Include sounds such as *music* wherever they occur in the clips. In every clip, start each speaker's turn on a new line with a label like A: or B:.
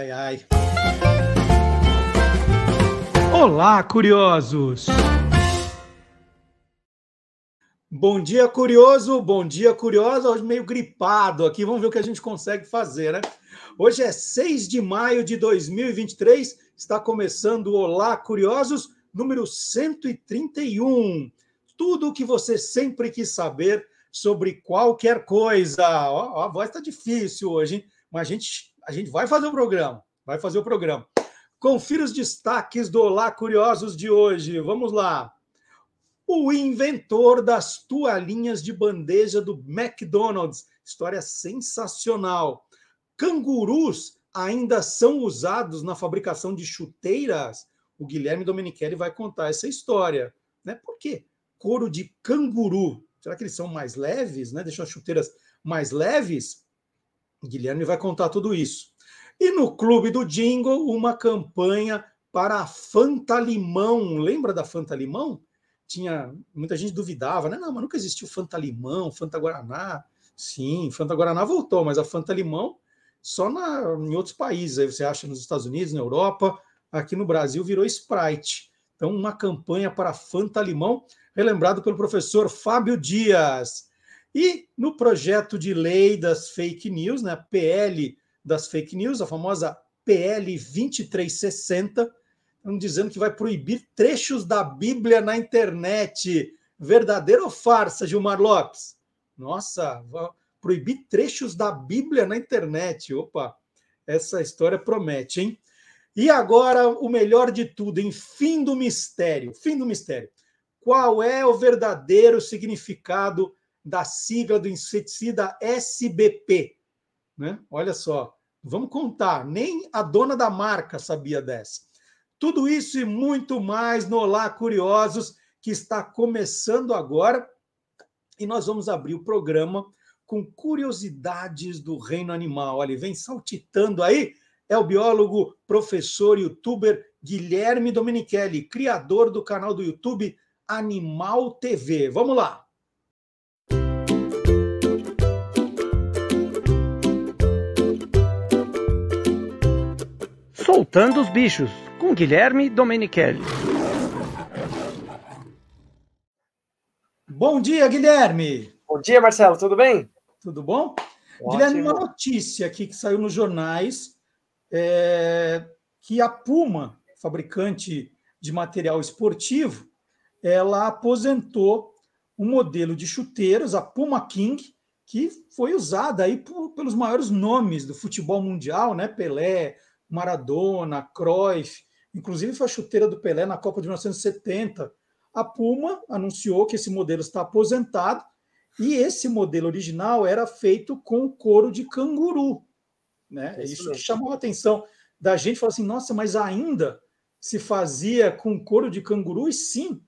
A: Ai, ai. Olá, curiosos! Bom dia, curioso! Bom dia, curiosa! Hoje meio gripado aqui, vamos ver o que a gente consegue fazer, né? Hoje é 6 de maio de 2023, está começando o Olá, curiosos, número 131. Tudo o que você sempre quis saber sobre qualquer coisa. Ó, a voz está difícil hoje, hein? mas a gente, a gente vai fazer o programa. Vai fazer o programa. Confira os destaques do Olá Curiosos de hoje. Vamos lá. O inventor das toalhinhas de bandeja do McDonald's. História sensacional. Cangurus ainda são usados na fabricação de chuteiras? O Guilherme Domenichelli vai contar essa história. Né? Por quê? Couro de canguru. Será que eles são mais leves? Né? Deixam as chuteiras mais leves? Guilherme vai contar tudo isso. E no Clube do Jingle, uma campanha para a Fanta Limão. Lembra da Fanta Limão? Tinha muita gente duvidava, né? Não, mas nunca existiu Fanta Limão, Fanta Guaraná. Sim, Fanta Guaraná voltou, mas a Fanta Limão só na, em outros países. Aí você acha nos Estados Unidos, na Europa, aqui no Brasil virou Sprite. Então, uma campanha para Fanta Limão, relembrado pelo professor Fábio Dias. E no projeto de lei das fake news, né, PL das fake news, a famosa PL 2360, estão dizendo que vai proibir trechos da Bíblia na internet. Verdadeira ou farsa, Gilmar Lopes? Nossa, proibir trechos da Bíblia na internet. Opa, essa história promete, hein? E agora, o melhor de tudo, em fim do mistério. Fim do mistério. Qual é o verdadeiro significado da sigla do inseticida SBP? Né? Olha só, vamos contar, nem a dona da marca sabia dessa. Tudo isso e muito mais no Olá Curiosos, que está começando agora, e nós vamos abrir o programa com curiosidades do reino animal. Olha, vem saltitando aí, é o biólogo, professor youtuber Guilherme Domenichelli, criador do canal do YouTube Animal TV. Vamos lá!
B: Soltando os Bichos, com Guilherme Domenichelli.
A: Bom dia, Guilherme!
C: Bom dia, Marcelo, tudo bem?
A: Tudo bom? Ótimo. Guilherme, uma notícia aqui que saiu nos jornais é que a Puma, fabricante de material esportivo, ela aposentou um modelo de chuteiras, a Puma King, que foi usada aí por, pelos maiores nomes do futebol mundial, né? Pelé, Maradona, Cruyff, inclusive foi a chuteira do Pelé na Copa de 1970. A Puma anunciou que esse modelo está aposentado e esse modelo original era feito com couro de canguru. Né? É isso, isso que chamou a atenção da gente, falou assim, nossa, mas ainda se fazia com couro de canguru? E sim,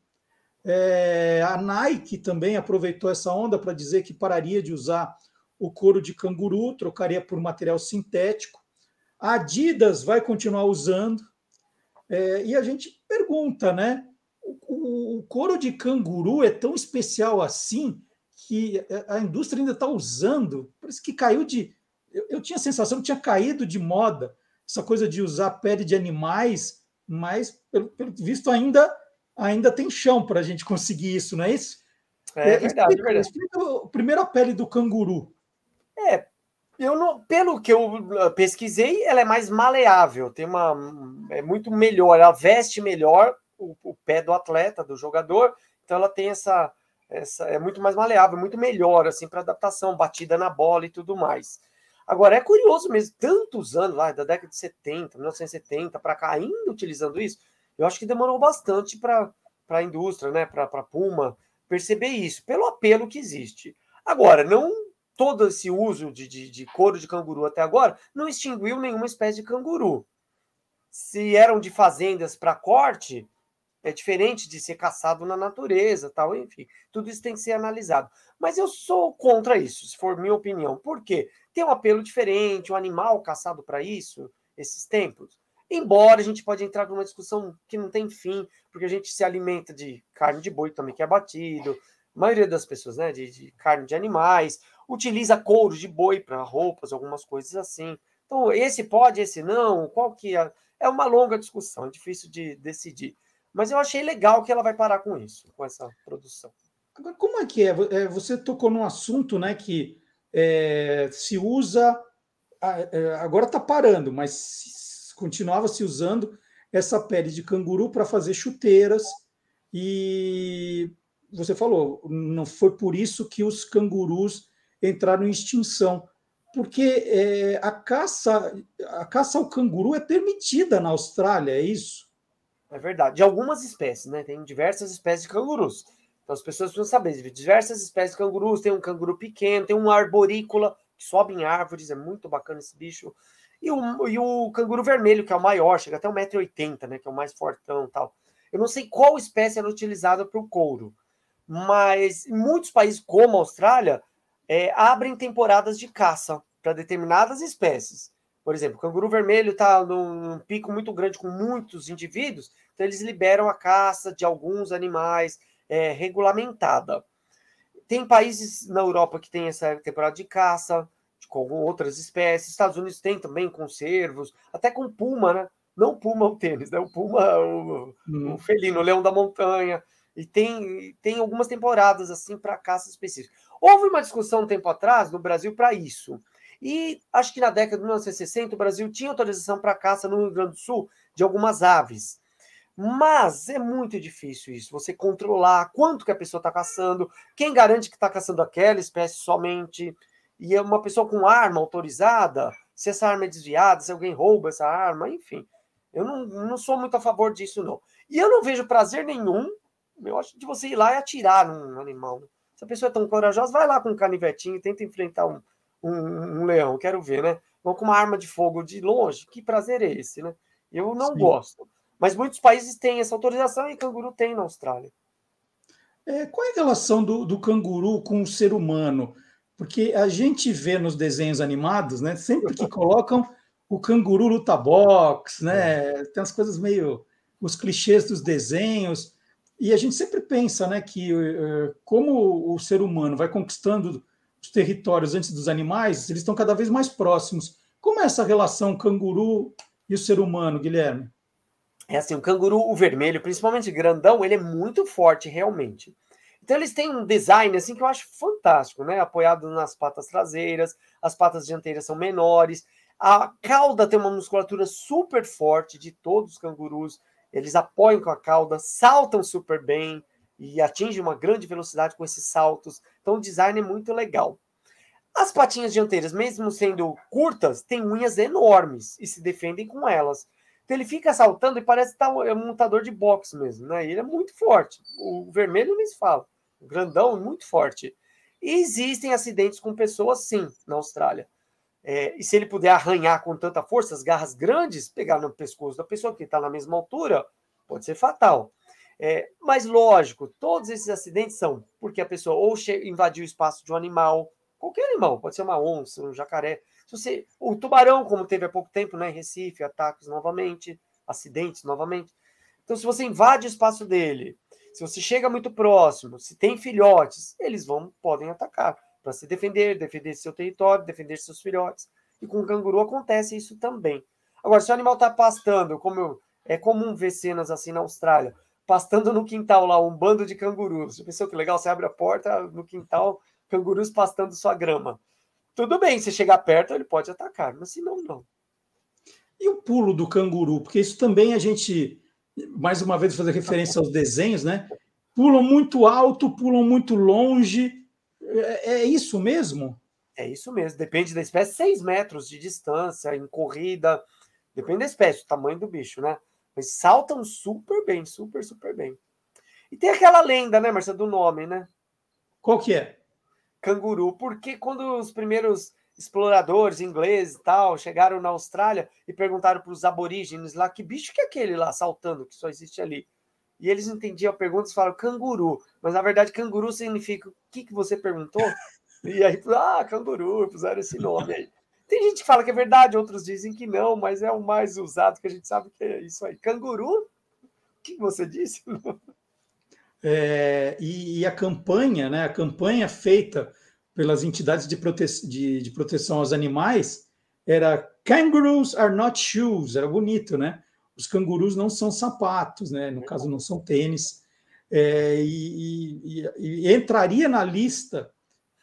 A: é, a Nike também aproveitou essa onda para dizer que pararia de usar o couro de canguru, trocaria por material sintético. A Adidas vai continuar usando. É, e a gente pergunta, né? O, o, couro de canguru é tão especial assim que a indústria ainda está usando. Parece que caiu de. Eu, eu, tinha a sensação que tinha caído de moda essa coisa de usar pele de animais, mas pelo, pelo visto ainda ainda tem chão para a gente conseguir isso, não é isso?
C: É, é verdade, explica, é verdade.
A: Explica primeiro a pele do canguru.
C: É, eu não, pelo que eu ah, pesquisei, ela é mais maleável, tem uma é muito melhor, ela veste melhor o, o, pé do atleta, do jogador, então ela tem essa, essa é muito mais maleável, muito melhor assim para adaptação, batida na bola e tudo mais. Agora é curioso mesmo, tantos anos lá da década de 70, 1970 para cá ainda utilizando isso, eu acho que demorou bastante para a indústria, né, para a Puma perceber isso, pelo apelo que existe. Agora, não todo esse uso de, de, de couro de canguru até agora não extinguiu nenhuma espécie de canguru. Se eram de fazendas para corte, é diferente de ser caçado na natureza, tal, enfim, tudo isso tem que ser analisado. Mas eu sou contra isso, se for minha opinião. Por quê? Tem um apelo diferente, um animal caçado para isso, esses tempos. Embora a gente pode entrar numa discussão que não tem fim, porque a gente se alimenta de carne de boi também que é abatido, a maioria das pessoas, né, de, de carne de animais, utiliza couro de boi para roupas, algumas coisas assim. Então, esse pode, esse não, qual que é? É uma longa discussão, é difícil de decidir. Mas eu achei legal que ela vai parar com isso, com essa produção.
A: Agora, como é que é? é você tocou num assunto né, que é, se usa, é, agora está parando, mas continuava se usando essa pele de canguru para fazer chuteiras. E você falou, não foi por isso que os cangurus entraram em extinção, porque é, a caça a caça ao canguru é permitida na Austrália, é isso?
C: É verdade. De algumas espécies, né? Tem diversas espécies de cangurus. Então as pessoas precisam saber, diversas espécies de cangurus, tem um canguru pequeno, tem um arborícola que sobe em árvores, é muito bacana esse bicho. E o, e o canguru vermelho, que é o maior, chega até 1,80m, né? Que é o mais fortão tal. Eu não sei qual espécie era utilizada para o couro, mas em muitos países, como a Austrália, é, abrem temporadas de caça para determinadas espécies. Por exemplo, o canguru vermelho está num pico muito grande com muitos indivíduos, então eles liberam a caça de alguns animais é, regulamentada. Tem países na Europa que tem essa temporada de caça, com outras espécies. Estados Unidos tem também conservos, até com puma, né? Não puma o tênis, né? O puma, o, hum. o felino, o leão da montanha. E tem, tem algumas temporadas assim para caça específica. Houve uma discussão um tempo atrás no Brasil para isso. E acho que na década de 1960 o Brasil tinha autorização para caça no Rio Grande do Sul de algumas aves. Mas é muito difícil isso, você controlar quanto que a pessoa está caçando, quem garante que está caçando aquela espécie somente, e é uma pessoa com arma autorizada, se essa arma é desviada, se alguém rouba essa arma, enfim. Eu não, não sou muito a favor disso, não. E eu não vejo prazer nenhum, eu acho, de você ir lá e atirar num animal. Se a pessoa é tão corajosa, vai lá com um canivetinho e tenta enfrentar um, um, um leão, quero ver, né? Vão com uma arma de fogo de longe, que prazer é esse, né? Eu não Sim. gosto. Mas muitos países têm essa autorização e canguru tem na Austrália.
A: É, qual é a relação do, do, canguru com o ser humano? Porque a gente vê nos desenhos animados, né? Sempre que *laughs* colocam o canguru luta boxe, né? É. Tem as coisas meio os clichês dos desenhos. E a gente sempre pensa, né, que uh, como o ser humano vai conquistando os territórios antes dos animais, eles estão cada vez mais próximos. Como é essa relação canguru e o ser humano, Guilherme?
C: É assim, o canguru, o vermelho, principalmente grandão, ele é muito forte realmente. Então eles têm um design assim que eu acho fantástico, né? Apoiado nas patas traseiras, as patas dianteiras são menores, a cauda tem uma musculatura super forte de todos os cangurus. Eles apoiam com a cauda, saltam super bem e atingem uma grande velocidade com esses saltos. Então o design é muito legal. As patinhas dianteiras, mesmo sendo curtas, têm unhas enormes e se defendem com elas. Então ele fica saltando e parece tá é um montador de boxe mesmo, né? ele é muito forte. O vermelho nem se fala. O grandão muito forte. E existem acidentes com pessoas, sim, na Austrália. É, e se ele puder arranhar com tanta força, as garras grandes, pegar no pescoço da pessoa que está na mesma altura, pode ser fatal. É, mas lógico, todos esses acidentes são porque a pessoa ou invadiu o espaço de um animal, qualquer animal, pode ser uma onça, um jacaré, se você, o tubarão, como teve há pouco tempo, né, em Recife, ataques novamente, acidentes novamente. Então, se você invade o espaço dele, se você chega muito próximo, se tem filhotes, eles vão podem atacar para se defender, defender seu território, defender seus filhotes. E com o canguru acontece isso também. Agora, se o animal está pastando, como é comum ver cenas assim na Austrália, pastando no quintal lá, um bando de cangurus. Você pensou que legal? Você abre a porta no quintal, cangurus pastando sua grama. Tudo bem, se chegar perto, ele pode atacar, mas se não, não.
A: E o pulo do canguru? Porque isso também a gente, mais uma vez, fazer referência aos desenhos, né? Pulam muito alto, pulam muito longe. É, é isso mesmo?
C: É isso mesmo. Depende da espécie, seis metros de distância, em corrida. Depende da espécie, o tamanho do bicho, né? Mas saltam super bem, super, super bem. E tem aquela lenda, né, Marcia, do nome, né?
A: Qual que é?
C: canguru, porque quando os primeiros exploradores ingleses e tal chegaram na Austrália e perguntaram para os aborígenes lá que bicho que é aquele lá saltando que só existe ali. E eles entendiam a pergunta e falaram canguru, mas na verdade canguru significa o que, que você perguntou? *laughs* E aí, ah, canguru, puseram esse nome aí. Tem gente que fala que é verdade, outros dizem que não, mas é o mais usado que a gente sabe que é isso aí. Canguru? O que você disse? *laughs*
A: É, e, e, a campanha, né, a campanha feita pelas entidades de, prote de, de proteção aos animais, era Kangaroos are not shoes, era bonito, né? Os cangurus não são sapatos, né? No caso, não são tênis. É, e, e, e, entraria na lista.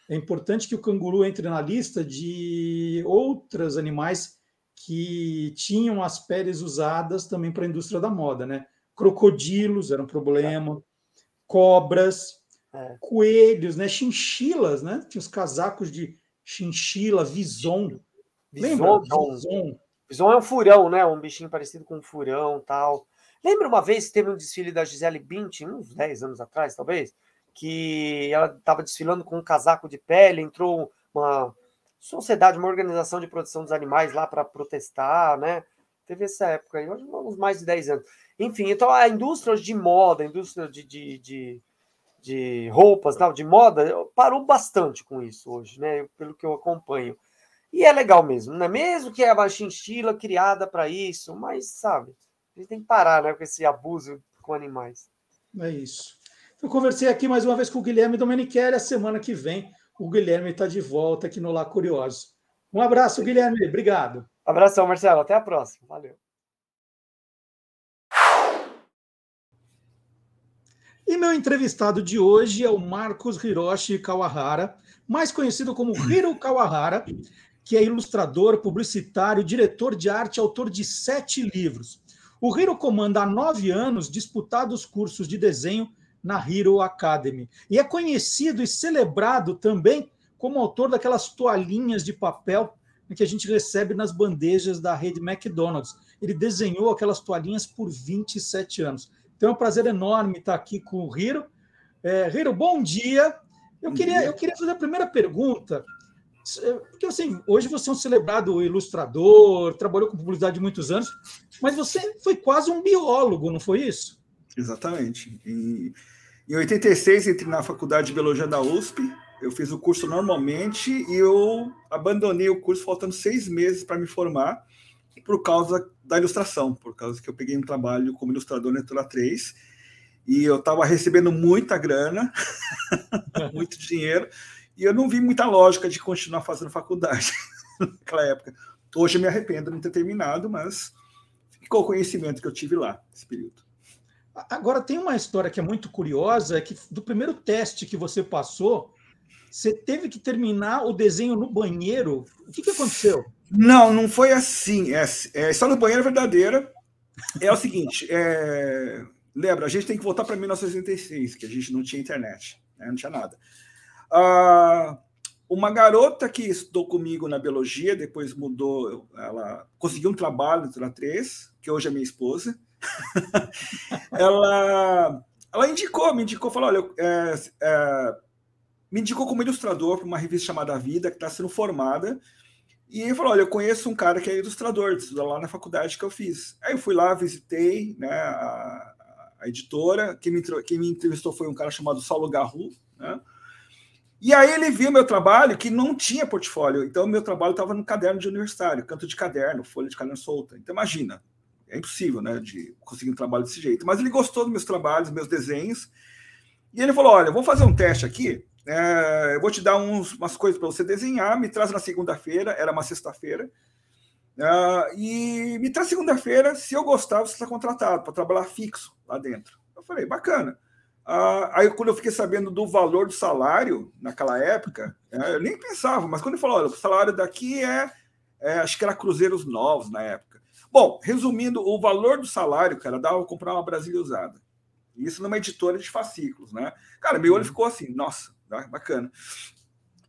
A: É importante que o canguru entre na lista de outros animais que tinham as peles usadas também para a indústria da moda, né? Crocodilos era um problema, cobras, é. coelhos, né? Chinchilas, né? Tinha os casacos de chinchila, vison.
C: Lembra? Vison. Vison é um furão, né? Um bichinho parecido com um furão tal. Lembra uma vez que teve um desfile da Gisele Bündchen, uns 10 anos atrás, talvez, que ela estava desfilando com um casaco de pele, entrou uma sociedade, uma organização de proteção dos animais lá para protestar, né? Teve essa época aí, uns mais de 10 anos. Enfim, então a indústria de moda, a indústria de, de, de, de roupas, tal, de moda, parou bastante com isso hoje, né? Pelo que eu acompanho. E é legal mesmo, né? Mesmo que é uma chinchila criada para isso, mas sabe, a gente tem que parar né, com esse abuso com animais.
A: É isso. Eu conversei aqui mais uma vez com o Guilherme Domenichelli. A semana que vem o Guilherme está de volta aqui no Lá Curioso. Um abraço, Guilherme. Obrigado.
C: Abração, Marcelo. Até a próxima. Valeu.
A: E meu entrevistado de hoje é o Marcos Hiroshi Kawahara, mais conhecido como Hiro Kawahara, que é ilustrador, publicitário, diretor de arte, autor de sete livros. O Hiro comanda há nove anos disputados cursos de desenho na Hero Academy e é conhecido e celebrado também como autor daquelas toalhinhas de papel que a gente recebe nas bandejas da rede McDonald's. Ele desenhou aquelas toalhinhas por 27 anos. Então é um prazer enorme estar aqui com o Hiro. É, Hiro, bom dia. Eu queria, eu queria fazer a primeira pergunta. Porque assim, hoje você é um celebrado ilustrador, trabalhou com publicidade muitos anos, mas você foi quase um biólogo, não foi isso?
D: Exatamente. Em, em 86, entrei na faculdade de biologia da USP. Eu fiz o curso normalmente e eu abandonei o curso faltando seis meses para me formar por causa da ilustração, por causa que eu peguei um trabalho como ilustrador na Editora 3 e eu estava recebendo muita grana, *laughs* muito dinheiro, e eu não vi muita lógica de continuar fazendo faculdade *laughs* naquela época. Hoje eu me arrependo de não ter terminado, mas ficou o conhecimento que eu tive lá nesse período.
A: Agora, tem uma história que é muito curiosa, é que do primeiro teste que você passou, você teve que terminar o desenho no banheiro. O que, que aconteceu?
D: Não, não foi assim. É, é, só no banheiro é verdadeira. É o seguinte, é, lembra, a gente tem que voltar para 1986, que a gente não tinha internet, né, não tinha nada. Ah, uma garota que estudou comigo na biologia, depois mudou, ela conseguiu um trabalho na 3, que hoje é minha esposa. *laughs* ela, ela indicou, me indicou, falou: olha, é, é, me indicou como ilustrador para uma revista chamada Vida, que está sendo formada. E falou: olha, eu conheço um cara que é ilustrador, estuda lá na faculdade que eu fiz. Aí eu fui lá, visitei né, a, a editora. Quem me, quem me entrevistou foi um cara chamado Saulo Garru, né? E aí ele viu meu trabalho que não tinha portfólio. Então, meu trabalho estava no caderno de universitário, canto de caderno, folha de caderno solta. Então, imagina, é impossível, né, de conseguir um trabalho desse jeito. Mas ele gostou dos meus trabalhos, meus desenhos. E ele falou: olha, vou fazer um teste aqui. É, eu vou te dar uns, umas coisas para você desenhar. Me traz na segunda-feira, era uma sexta-feira. Uh, e me traz segunda-feira. Se eu gostar, você está contratado para trabalhar fixo lá dentro. Eu falei: bacana. Ah, aí, quando eu fiquei sabendo do valor do salário naquela época, é, eu nem pensava, mas quando ele falou, olha, o salário daqui é, é, acho que era cruzeiros novos na época. Bom, resumindo, o valor do salário, cara, dava para comprar uma Brasília usada. Isso numa editora de fascículos, né? Cara, meu olho uhum. ficou assim, nossa, bacana.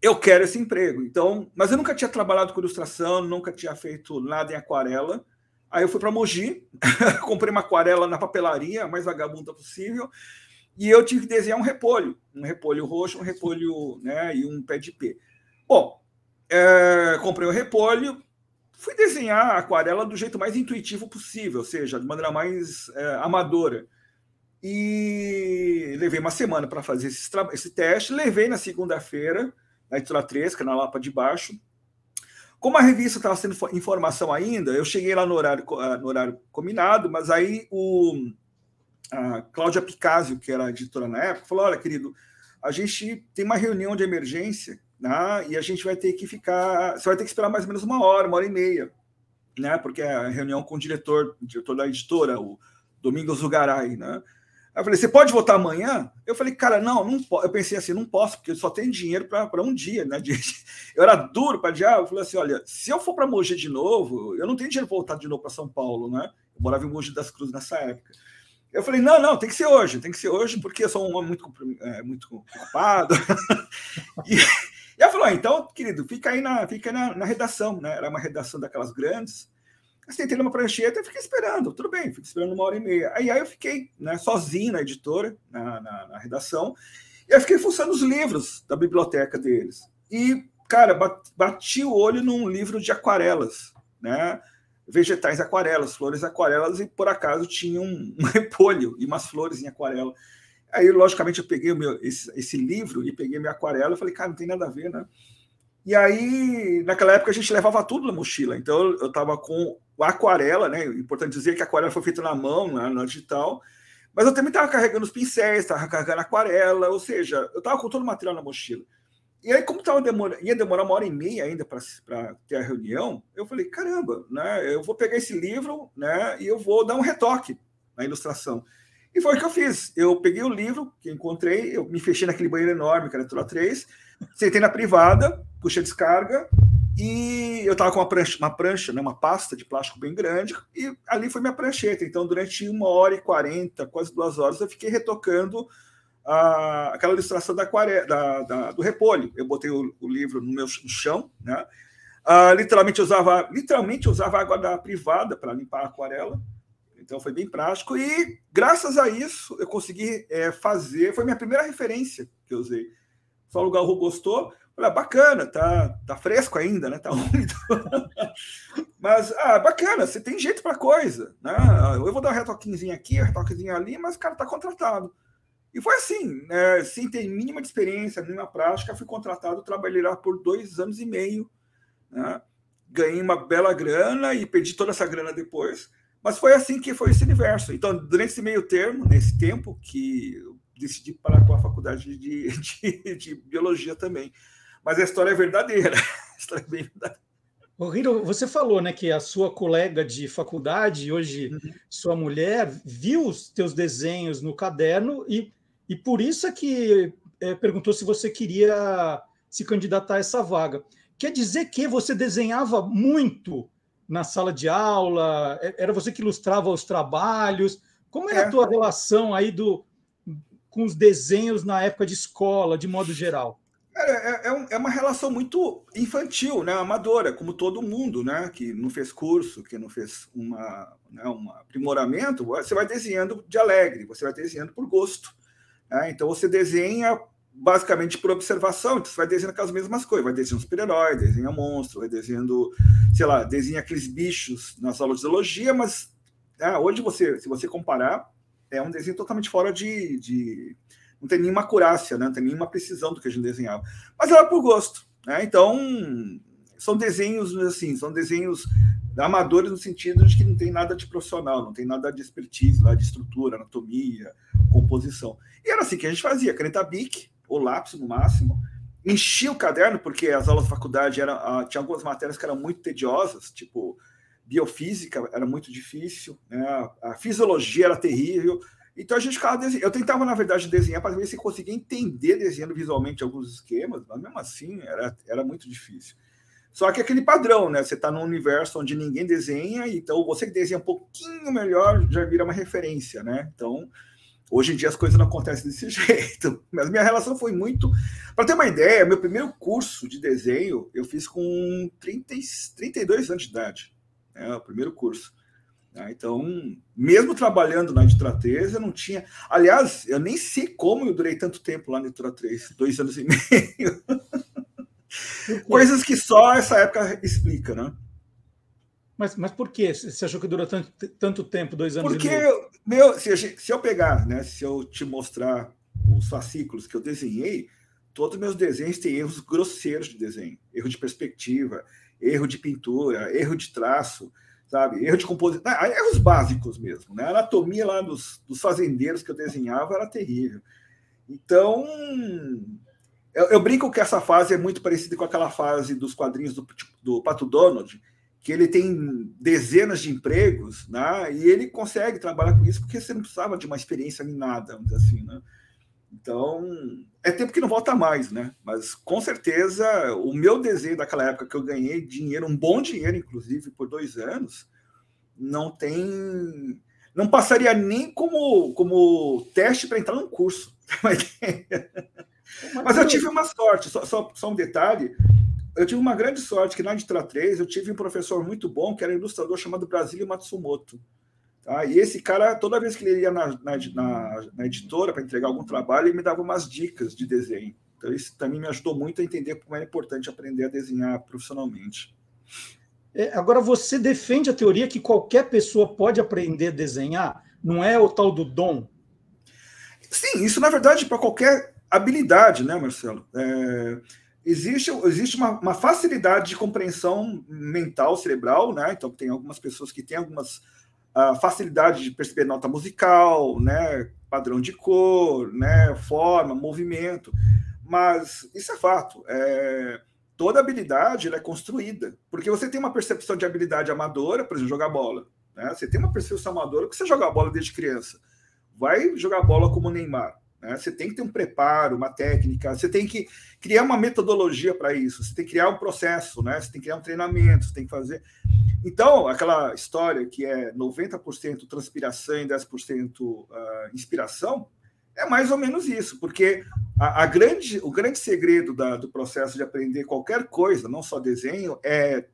D: Eu quero esse emprego. Então, mas eu nunca tinha trabalhado com ilustração, nunca tinha feito nada em aquarela. Aí eu fui para Mogi, *laughs* comprei uma aquarela na papelaria, a mais vagabunda possível, e eu tive que desenhar um repolho, um repolho roxo, um repolho né, e um pé de pé. Bom, é, comprei o repolho, fui desenhar a aquarela do jeito mais intuitivo possível, ou seja, de maneira mais é, amadora. E levei uma semana para fazer esse, esse, teste, levei na segunda-feira, na editora 3, que é na Lapa de Baixo. Como a revista estava sendo informação ainda, eu cheguei lá no horário, no horário combinado, mas aí o, a Cláudia Picasio, que era editora na época, falou: Olha, querido, a gente tem uma reunião de emergência né? e a gente vai ter que ficar. Você vai ter que esperar mais ou menos uma hora, uma hora e meia, né? Porque é a reunião com o diretor, o diretor da editora, o Domingos Zugaray, né? Aí eu falei, você pode votar amanhã? Eu falei, cara, não, não posso. Eu pensei assim, não posso, porque só tenho dinheiro para um dia, né? *laughs* Eu era duro para diabo. Eu falei assim: olha, se eu for para Mogi de novo, eu não tenho dinheiro para voltar de novo para São Paulo, né? Eu morava em Mogi das Cruzes nessa época. Eu falei, não, não, tem que ser hoje, tem que ser hoje, porque eu sou um homem muito, é, muito ocupado. *laughs* e, e ela falou, ah, então, querido, fica aí, na, fica aí na, na redação, né? Era uma redação daquelas grandes. Eu sentei numa prancheta e fiquei esperando, tudo bem, fiquei esperando uma hora e meia. Aí, aí eu fiquei né, sozinho na editora, na, na, na redação, e eu fiquei fuçando os livros da biblioteca deles. E, cara, bati o olho num livro de aquarelas, né? Vegetais aquarelas, flores aquarelas, e por acaso tinha um, *laughs* um repolho e umas flores em aquarela. Aí, logicamente, eu peguei meu, esse, esse livro e peguei minha aquarela e falei, cara, não tem nada a ver, né? E aí, naquela época, a gente levava tudo na mochila. Então, eu estava com aquarela, né? Importante dizer que a aquarela foi feita na mão, na, na digital. Mas eu também estava carregando os pincéis, estava carregando aquarela, ou seja, eu estava com todo o material na mochila. E aí, como tava demora, ia demorar uma hora e meia ainda para ter a reunião, eu falei, caramba, né? Eu vou pegar esse livro, né? E eu vou dar um retoque na ilustração. E foi o que eu fiz. Eu peguei o livro que encontrei, eu me fechei naquele banheiro enorme, que era Tura 3, sentei na privada, puxei a descarga, e eu estava com uma prancha, uma prancha, né, uma pasta de plástico bem grande, e ali foi minha prancheta. Então, durante uma hora e quarenta, quase duas horas, eu fiquei retocando a, aquela ilustração da, da, da, do repolho. Eu botei o, o livro no meu chão, né? Uh, literalmente usava literalmente usava água da privada para limpar a aquarela. Então foi bem prático e graças a isso eu consegui é, fazer. Foi minha primeira referência que eu usei. Só o Garro gostou. Falei, ah, bacana, tá, tá fresco ainda, né? Tá *laughs* úmido. mas, ah, bacana, você tem jeito para coisa, né? Eu vou dar um retoquinho aqui, um retoquinho ali, mas o cara tá contratado. E foi assim, né? sem ter mínima experiência, mínima prática, fui contratado, trabalhei lá por dois anos e meio, né? ganhei uma bela grana e perdi toda essa grana depois. Mas foi assim que foi esse universo. Então, durante esse meio termo, nesse tempo, que eu decidi parar com a faculdade de, de, de biologia também. Mas a história é verdadeira. *laughs* A história é bem verdadeira.
A: Ô, Hiro, você falou né, que a sua colega de faculdade, hoje uhum. sua mulher, viu os teus desenhos no caderno e, e por isso é que é, perguntou se você queria se candidatar a essa vaga. Quer dizer que você desenhava muito na sala de aula? É, era você que ilustrava os trabalhos? Como era é. a tua relação aí do, com os desenhos na época de escola, de modo geral?
D: É, é, é, é, uma relação muito infantil, né? amadora, como todo mundo, né? que não fez curso, que não fez uma, né? um aprimoramento, você vai desenhando de alegre, você vai desenhando por gosto. Né? Então você desenha basicamente por observação, então você vai desenhando aquelas mesmas coisas, vai desenhando super-herói, desenha monstro, vai desenhando, sei lá, desenha aqueles bichos nas aulas de zoologia, mas né? hoje você, se você comparar, é um desenho totalmente fora de, de não tem nenhuma acurácia, né? não tem nenhuma precisão do que a gente desenhava. Mas era por gosto. Né? Então, são desenhos assim, são desenhos amadores no sentido de que não tem nada de profissional, não tem nada de expertise lá, de estrutura, anatomia, composição. E era assim que a gente fazia, caneta BIC, ou lápis no máximo, enchia o caderno, porque as aulas da faculdade eram, ah, tinha algumas matérias que eram muito tediosas, tipo biofísica era muito difícil, né? a fisiologia era terrível, então a gente ficava desenhando. Eu tentava, na verdade, desenhar para ver se conseguia entender desenhando visualmente alguns esquemas, mas mesmo assim era, era muito difícil. Só que aquele padrão, né? Você está num universo onde ninguém desenha, então você que desenha um pouquinho melhor já vira uma referência, né? Então, hoje em dia as coisas não acontecem desse *laughs* jeito. Mas minha relação foi muito. Para ter uma ideia, meu primeiro curso de desenho eu fiz com 30, 32 anos de idade. Né? O primeiro curso. Né? Então, mesmo trabalhando na Editora 3, eu não tinha. Aliás, eu nem sei como eu durei tanto tempo lá na Editora 3 dois anos e meio. *laughs* Coisas que só essa época explica, né?
A: Mas, mas por que você achou que durou tanto, tanto tempo, dois anos
D: Porque,
A: e meio?
D: meu, se, se eu pegar, né, se eu te mostrar os fascículos que eu desenhei, todos os meus desenhos têm erros grosseiros de desenho. Erro de perspectiva, erro de pintura, erro de traço sabe? Erro de composição, ah, erros básicos mesmo, né? A anatomia lá dos, dos fazendeiros que eu desenhava era terrível. Então, Eu, eu, brinco que essa fase é muito parecida com aquela fase dos quadrinhos do, do Pato Donald, que ele tem dezenas de empregos, né? E ele consegue trabalhar com isso porque você não precisava de uma experiência nem nada, assim, né? Então, é tempo que não volta mais, né? Mas com certeza o meu desenho daquela época que eu ganhei dinheiro, um bom dinheiro, inclusive, por dois anos, não tem. Não passaria nem como, como teste para entrar num curso. *laughs* Mas eu tive uma sorte, só, só, só um detalhe. Eu tive uma grande sorte que na Editra 3 eu tive um professor muito bom, que era um ilustrador chamado Brasílio Matsumoto. Tá? E esse cara, toda vez que ele ia na, na, na, na editora para entregar algum trabalho, ele me dava umas dicas de desenho. Então, isso também me ajudou muito a entender como é importante aprender a desenhar profissionalmente.
A: É, agora, você defende a teoria que qualquer pessoa pode aprender a desenhar? Não é o tal do dom?
D: Sim, isso na verdade para qualquer habilidade, né, Marcelo? É, existe existe uma, uma, facilidade de compreensão mental, cerebral, né? Então, tem algumas pessoas que têm algumas uh, facilidade de perceber nota musical, né? Padrão de cor, né? Forma, movimento. Mas isso é fato. É, toda habilidade é construída. Porque você tem uma percepção de habilidade amadora, por exemplo, jogar bola. Né? Você tem uma percepção amadora que você joga bola desde criança. Vai jogar bola como Neymar. Né? Você tem que ter um preparo, uma técnica, você tem que criar uma metodologia para isso, você tem que criar um processo, né? você tem que criar um treinamento, você tem que fazer. Então, aquela história que é 90% transpiração e 10% uh, ah, inspiração, é mais ou menos isso, porque a, a grande, o grande segredo da, do processo de aprender qualquer coisa, não só desenho, é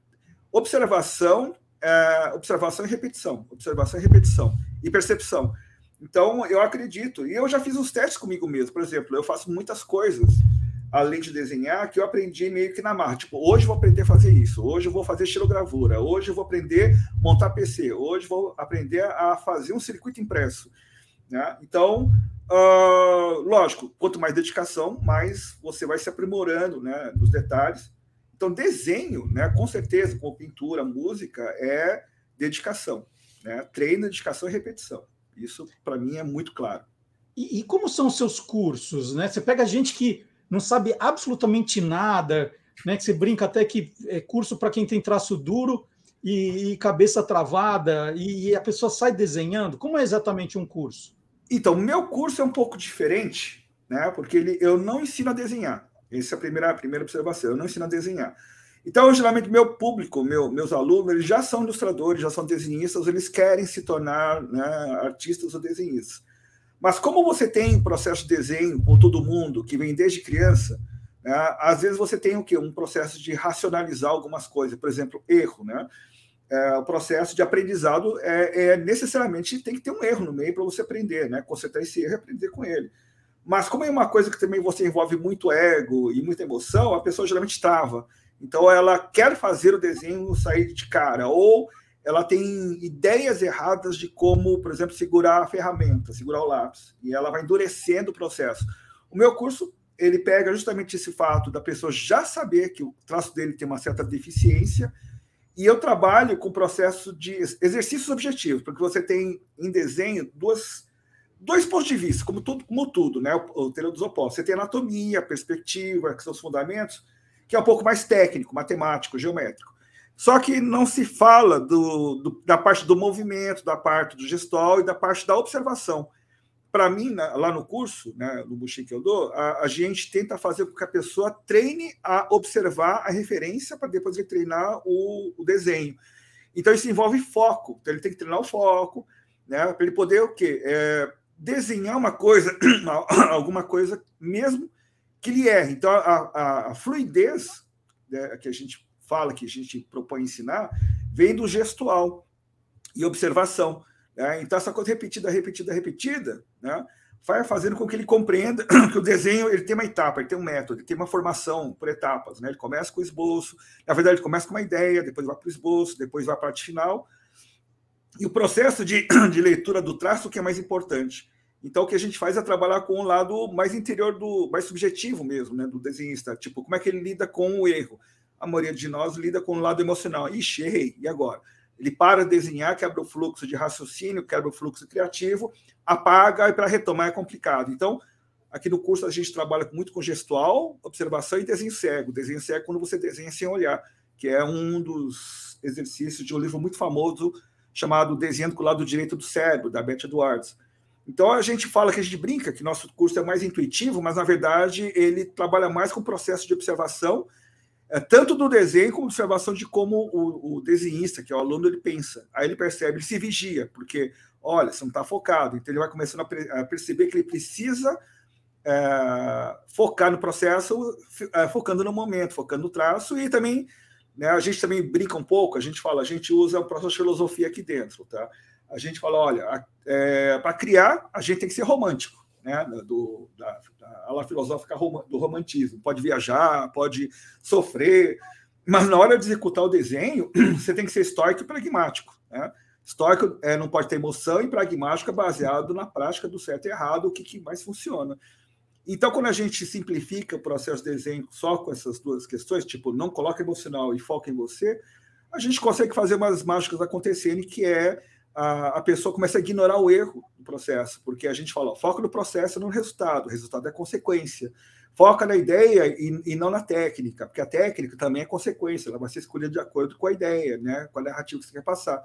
D: observação, é, observação e repetição, observação e repetição e percepção. Então, eu acredito, e eu já fiz os testes comigo mesmo. Por exemplo, eu faço muitas coisas, além de desenhar, que eu aprendi meio que na marra. Tipo, hoje eu vou aprender a fazer isso, hoje eu vou fazer estilogravura, hoje eu vou aprender a montar PC, hoje eu vou aprender a fazer um circuito impresso. Né? Então, uh, lógico, quanto mais dedicação, mais você vai se aprimorando né, nos detalhes. Então, desenho, né, com certeza, com pintura, música, é dedicação. Né? Treino, dedicação e repetição. Isso, para mim, é muito claro.
A: E, e, como são os seus cursos? Né? Você pega gente que não sabe absolutamente nada, né? que você brinca até que é curso para quem tem traço duro e, e cabeça travada, e, e, a pessoa sai desenhando. Como é exatamente um curso?
D: Então, meu curso é um pouco diferente, né? porque ele, eu não ensino a desenhar. Essa é a primeira, a primeira observação. Eu não ensino a desenhar. Então, geralmente, meu público, meu, meus alunos, eles já são ilustradores, já são desenhistas, eles querem se tornar né, artistas ou desenhistas. Mas como você tem processo de desenho com todo mundo, que vem desde criança, né, às vezes você tem o quê? Um processo de racionalizar algumas coisas, por exemplo, erro, né? É, o processo de aprendizado é, é, necessariamente tem que ter um erro no meio para você aprender, né? Consertar esse erro e aprender com ele. Mas como é uma coisa que também você envolve muito ego e muita emoção, a pessoa geralmente trava. Então, ela quer fazer o desenho sair de cara, ou ela tem ideias erradas de como, por exemplo, segurar a ferramenta, segurar o lápis, e ela vai endurecendo o processo. O meu curso, ele pega justamente esse fato da pessoa já saber que o traço dele tem uma certa deficiência, e eu trabalho com o processo de exercícios objetivos, porque você tem em desenho duas, dois pontos de vista, como tudo, como tudo né? O, o dos opostos. Você tem anatomia, perspectiva, que são os fundamentos, que é um pouco mais técnico, matemático, geométrico. Só que não se fala do, do, da parte do movimento, da parte do gestual e da parte da observação. Para mim, né, lá no curso, né, no buchi que eu dou, a, a, gente tenta fazer com que a pessoa treine a observar a referência para depois ele treinar o, o, desenho. Então, isso envolve foco. Então, ele tem que treinar o foco, né, para ele poder o quê? É, desenhar uma coisa, *coughs* alguma coisa mesmo que ele erra. Então, a, a, a fluidez né, que a gente fala, que a gente propõe ensinar, vem do gestual e observação. Né? Então, essa coisa repetida, repetida, repetida, né, vai fazendo com que ele compreenda *coughs* que o desenho ele tem uma etapa, ele tem um método, ele tem uma formação por etapas. Né? Ele começa com o esboço, na verdade, ele começa com uma ideia, depois vai para o esboço, depois vai para a parte final. E o processo de, *coughs* de leitura do traço que é mais importante. Então, o que a gente faz é trabalhar com o lado mais interior, do mais subjetivo mesmo, né, do desenhista. Tipo, como é que ele lida com o erro? A maioria de nós lida com o lado emocional. Ixi, errei, e agora? Ele para de desenhar, quebra o fluxo de raciocínio, quebra o fluxo criativo, apaga e para retomar é complicado. Então, Aqui no curso a gente trabalha muito com gestual, observação e desenho cego. Desenho cego é quando você desenha sem olhar, que é um dos exercícios de um livro muito famoso chamado Desenhando com o lado direito do cérebro, da Beth Edwards. Então a gente fala que a gente brinca que nosso curso é mais intuitivo, mas na verdade ele trabalha mais com o processo de observação, é, tanto do desenho como observação de como o, o desenhista, que é o aluno, ele pensa. Aí ele percebe, ele se vigia, porque olha, você não está focado. Então ele vai começando a, perceber que ele precisa é, focar no processo, é, focando no momento, focando no traço e também né, a gente também brinca um pouco, a gente fala, a gente usa o processo de filosofia aqui dentro, tá? A gente fala, olha, é, para criar a gente tem que ser romântico, né? Do, da, da ala filosófica do romantismo. Pode viajar, pode sofrer, mas na hora de executar o desenho, *clears throat* você tem que ser estoico e pragmático, né? Estoico é, não pode ter emoção e pragmático é baseado na prática do certo e errado, o que, que mais funciona. Então, quando a gente simplifica o processo de desenho só com essas duas questões, tipo, não coloca emocional e foca em você, a gente consegue fazer umas mágicas acontecerem, que é a, pessoa começa a ignorar o erro do processo, porque a gente fala, foca no processo, não no resultado, o resultado é consequência. Foca na ideia e, e, não na técnica, porque a técnica também é consequência, ela vai ser escolhida de acordo com a ideia, né, com a narrativa que você quer passar.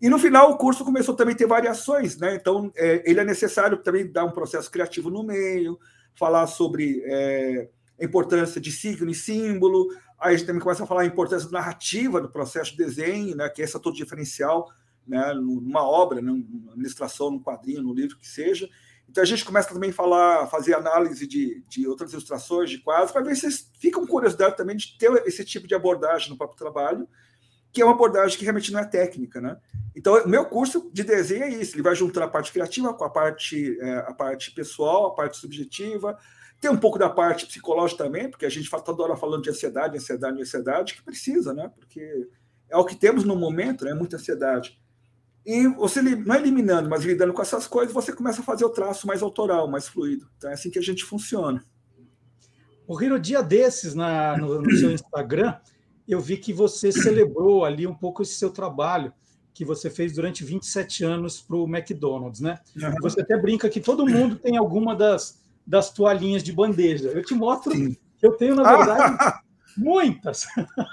D: E no final o curso começou também a ter variações, né? Então é, ele é necessário também dar um processo criativo no meio, falar sobre é, a importância de signo e símbolo. Aí a gente também começa a falar a importância narrativa do processo de desenho, né? Que é essa todo diferencial, né? Numa obra, né? numa ilustração, num quadrinho, num livro que seja. Então a gente começa também a falar, fazer análise de, de outras ilustrações, de quadros, para ver se vocês ficam com curiosidade também de ter esse tipo de abordagem no próprio trabalho que é uma abordagem que realmente não é técnica, né? Então, o meu curso de desenho é isso, ele vai juntar a parte criativa com a parte, é, a parte pessoal, a parte subjetiva, tem um pouco da parte psicológica também, porque a gente fala toda hora falando de ansiedade, ansiedade, ansiedade, que precisa, né? Porque é o que temos no momento, né? Muita ansiedade. E você não é eliminando, mas lidando com essas coisas, você começa a fazer o traço mais autoral, mais fluido. Então é assim que a gente funciona.
A: O Rino, dia desses, na, no, no seu Instagram, eu vi que você celebrou ali um pouco esse seu trabalho que você fez durante 27 anos para o McDonald's, né? Uhum. Você até brinca que todo mundo tem alguma das, das toalhinhas de bandeja. Eu te mostro Sim. eu tenho, na verdade! *laughs* muitas.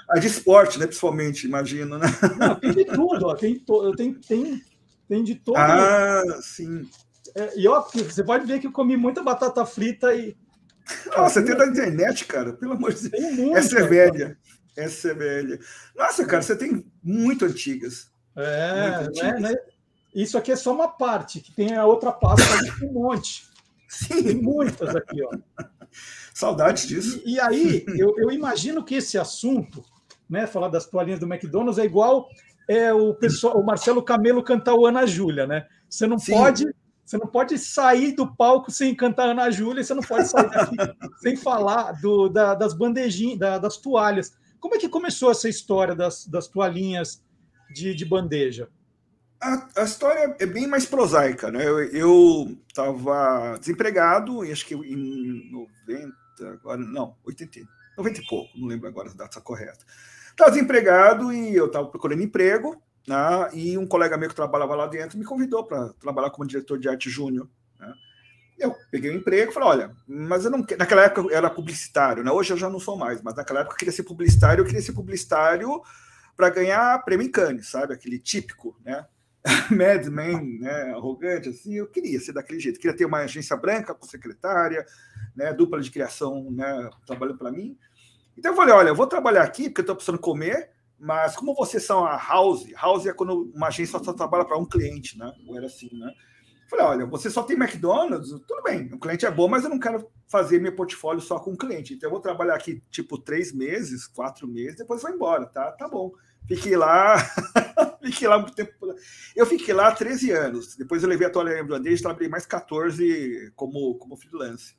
D: A *laughs* de esporte, né? Principalmente, imagino, né?
A: Não, tem de tudo, ó. Tem, to... tem, tem, tem de todo.
D: Ah, sim.
A: É, e ó, você pode ver que eu comi muita batata frita e.
D: Nossa, você tem da internet, cara, pelo amor de Deus. Essa é velha. Essa é velha. Nossa, cara, você tem muito antigas.
A: É, muito né, né? Isso aqui é só uma parte, que tem a outra pasta tem um monte. *laughs* Sim. Tem muitas aqui, ó. *laughs*
D: Saudades disso.
A: E, e aí, *laughs* eu, eu, imagino que esse assunto, né, falar das toalhinhas do McDonald's, é igual é, o, pessoal, o Marcelo Camelo cantar o Ana Júlia, né? Você não Sim. pode. Você não pode sair do palco sem cantar Ana Júlia, você não pode sair daqui *laughs* sem falar do, da, das bandejinhas, da, das toalhas. Como é que começou essa história das, das toalhinhas de, de bandeja?
D: A, a, história é bem mais prosaica, né? Eu estava desempregado, e acho que em 90, agora não, 80, 90 e pouco, não lembro agora a data correta. Estava desempregado e eu estava procurando emprego, né? e um colega meu que trabalhava lá dentro me convidou para trabalhar como diretor de arte júnior. Né? Eu peguei um emprego e falei, olha, mas eu não Naquela época eu era publicitário, né? Hoje eu já não sou mais, mas naquela época eu queria ser publicitário, eu queria ser publicitário para ganhar prêmio em Cannes, sabe? Aquele típico, né? *laughs* Madman, né? Arrogante, assim, eu queria ser daquele jeito. Queria ter uma agência branca com secretária, né? Dupla de criação, né? Trabalhando para mim. Então eu falei, olha, eu vou trabalhar aqui porque eu estou precisando comer, mas como vocês são a house, house é quando uma agência só trabalha para um cliente, né? Ou era assim, né? Falei, olha, você só tem McDonald's? Tudo bem, o cliente é bom, mas eu não quero fazer meu portfólio só com o cliente. Então eu vou trabalhar aqui, tipo, três meses, quatro meses, depois vou embora, tá? Tá bom. Fiquei lá, *laughs* fiquei lá muito tempo. Eu fiquei lá 13 anos. Depois eu levei a toalha bandeja e trabalhei mais 14 como, como freelance.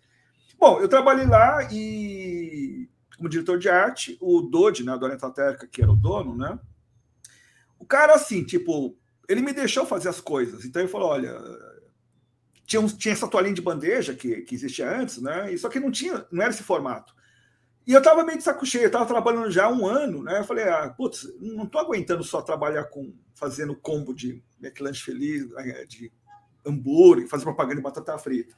D: Bom, eu trabalhei lá e como diretor de arte, o Dodge, né, do Oriental Térica, que era o dono, né? O cara, assim, tipo, ele me deixou fazer as coisas. Então ele falou: olha, tinha, tinha essa toalhinha de bandeja que, que existia antes, né? E só que não tinha, não era esse formato. E eu estava meio de saco cheio, eu estava trabalhando já há um ano, né? Eu falei, ah, putz, não estou aguentando só trabalhar com fazendo combo de McLanche feliz, eh, de hambúrguer, fazer propaganda de batata frita.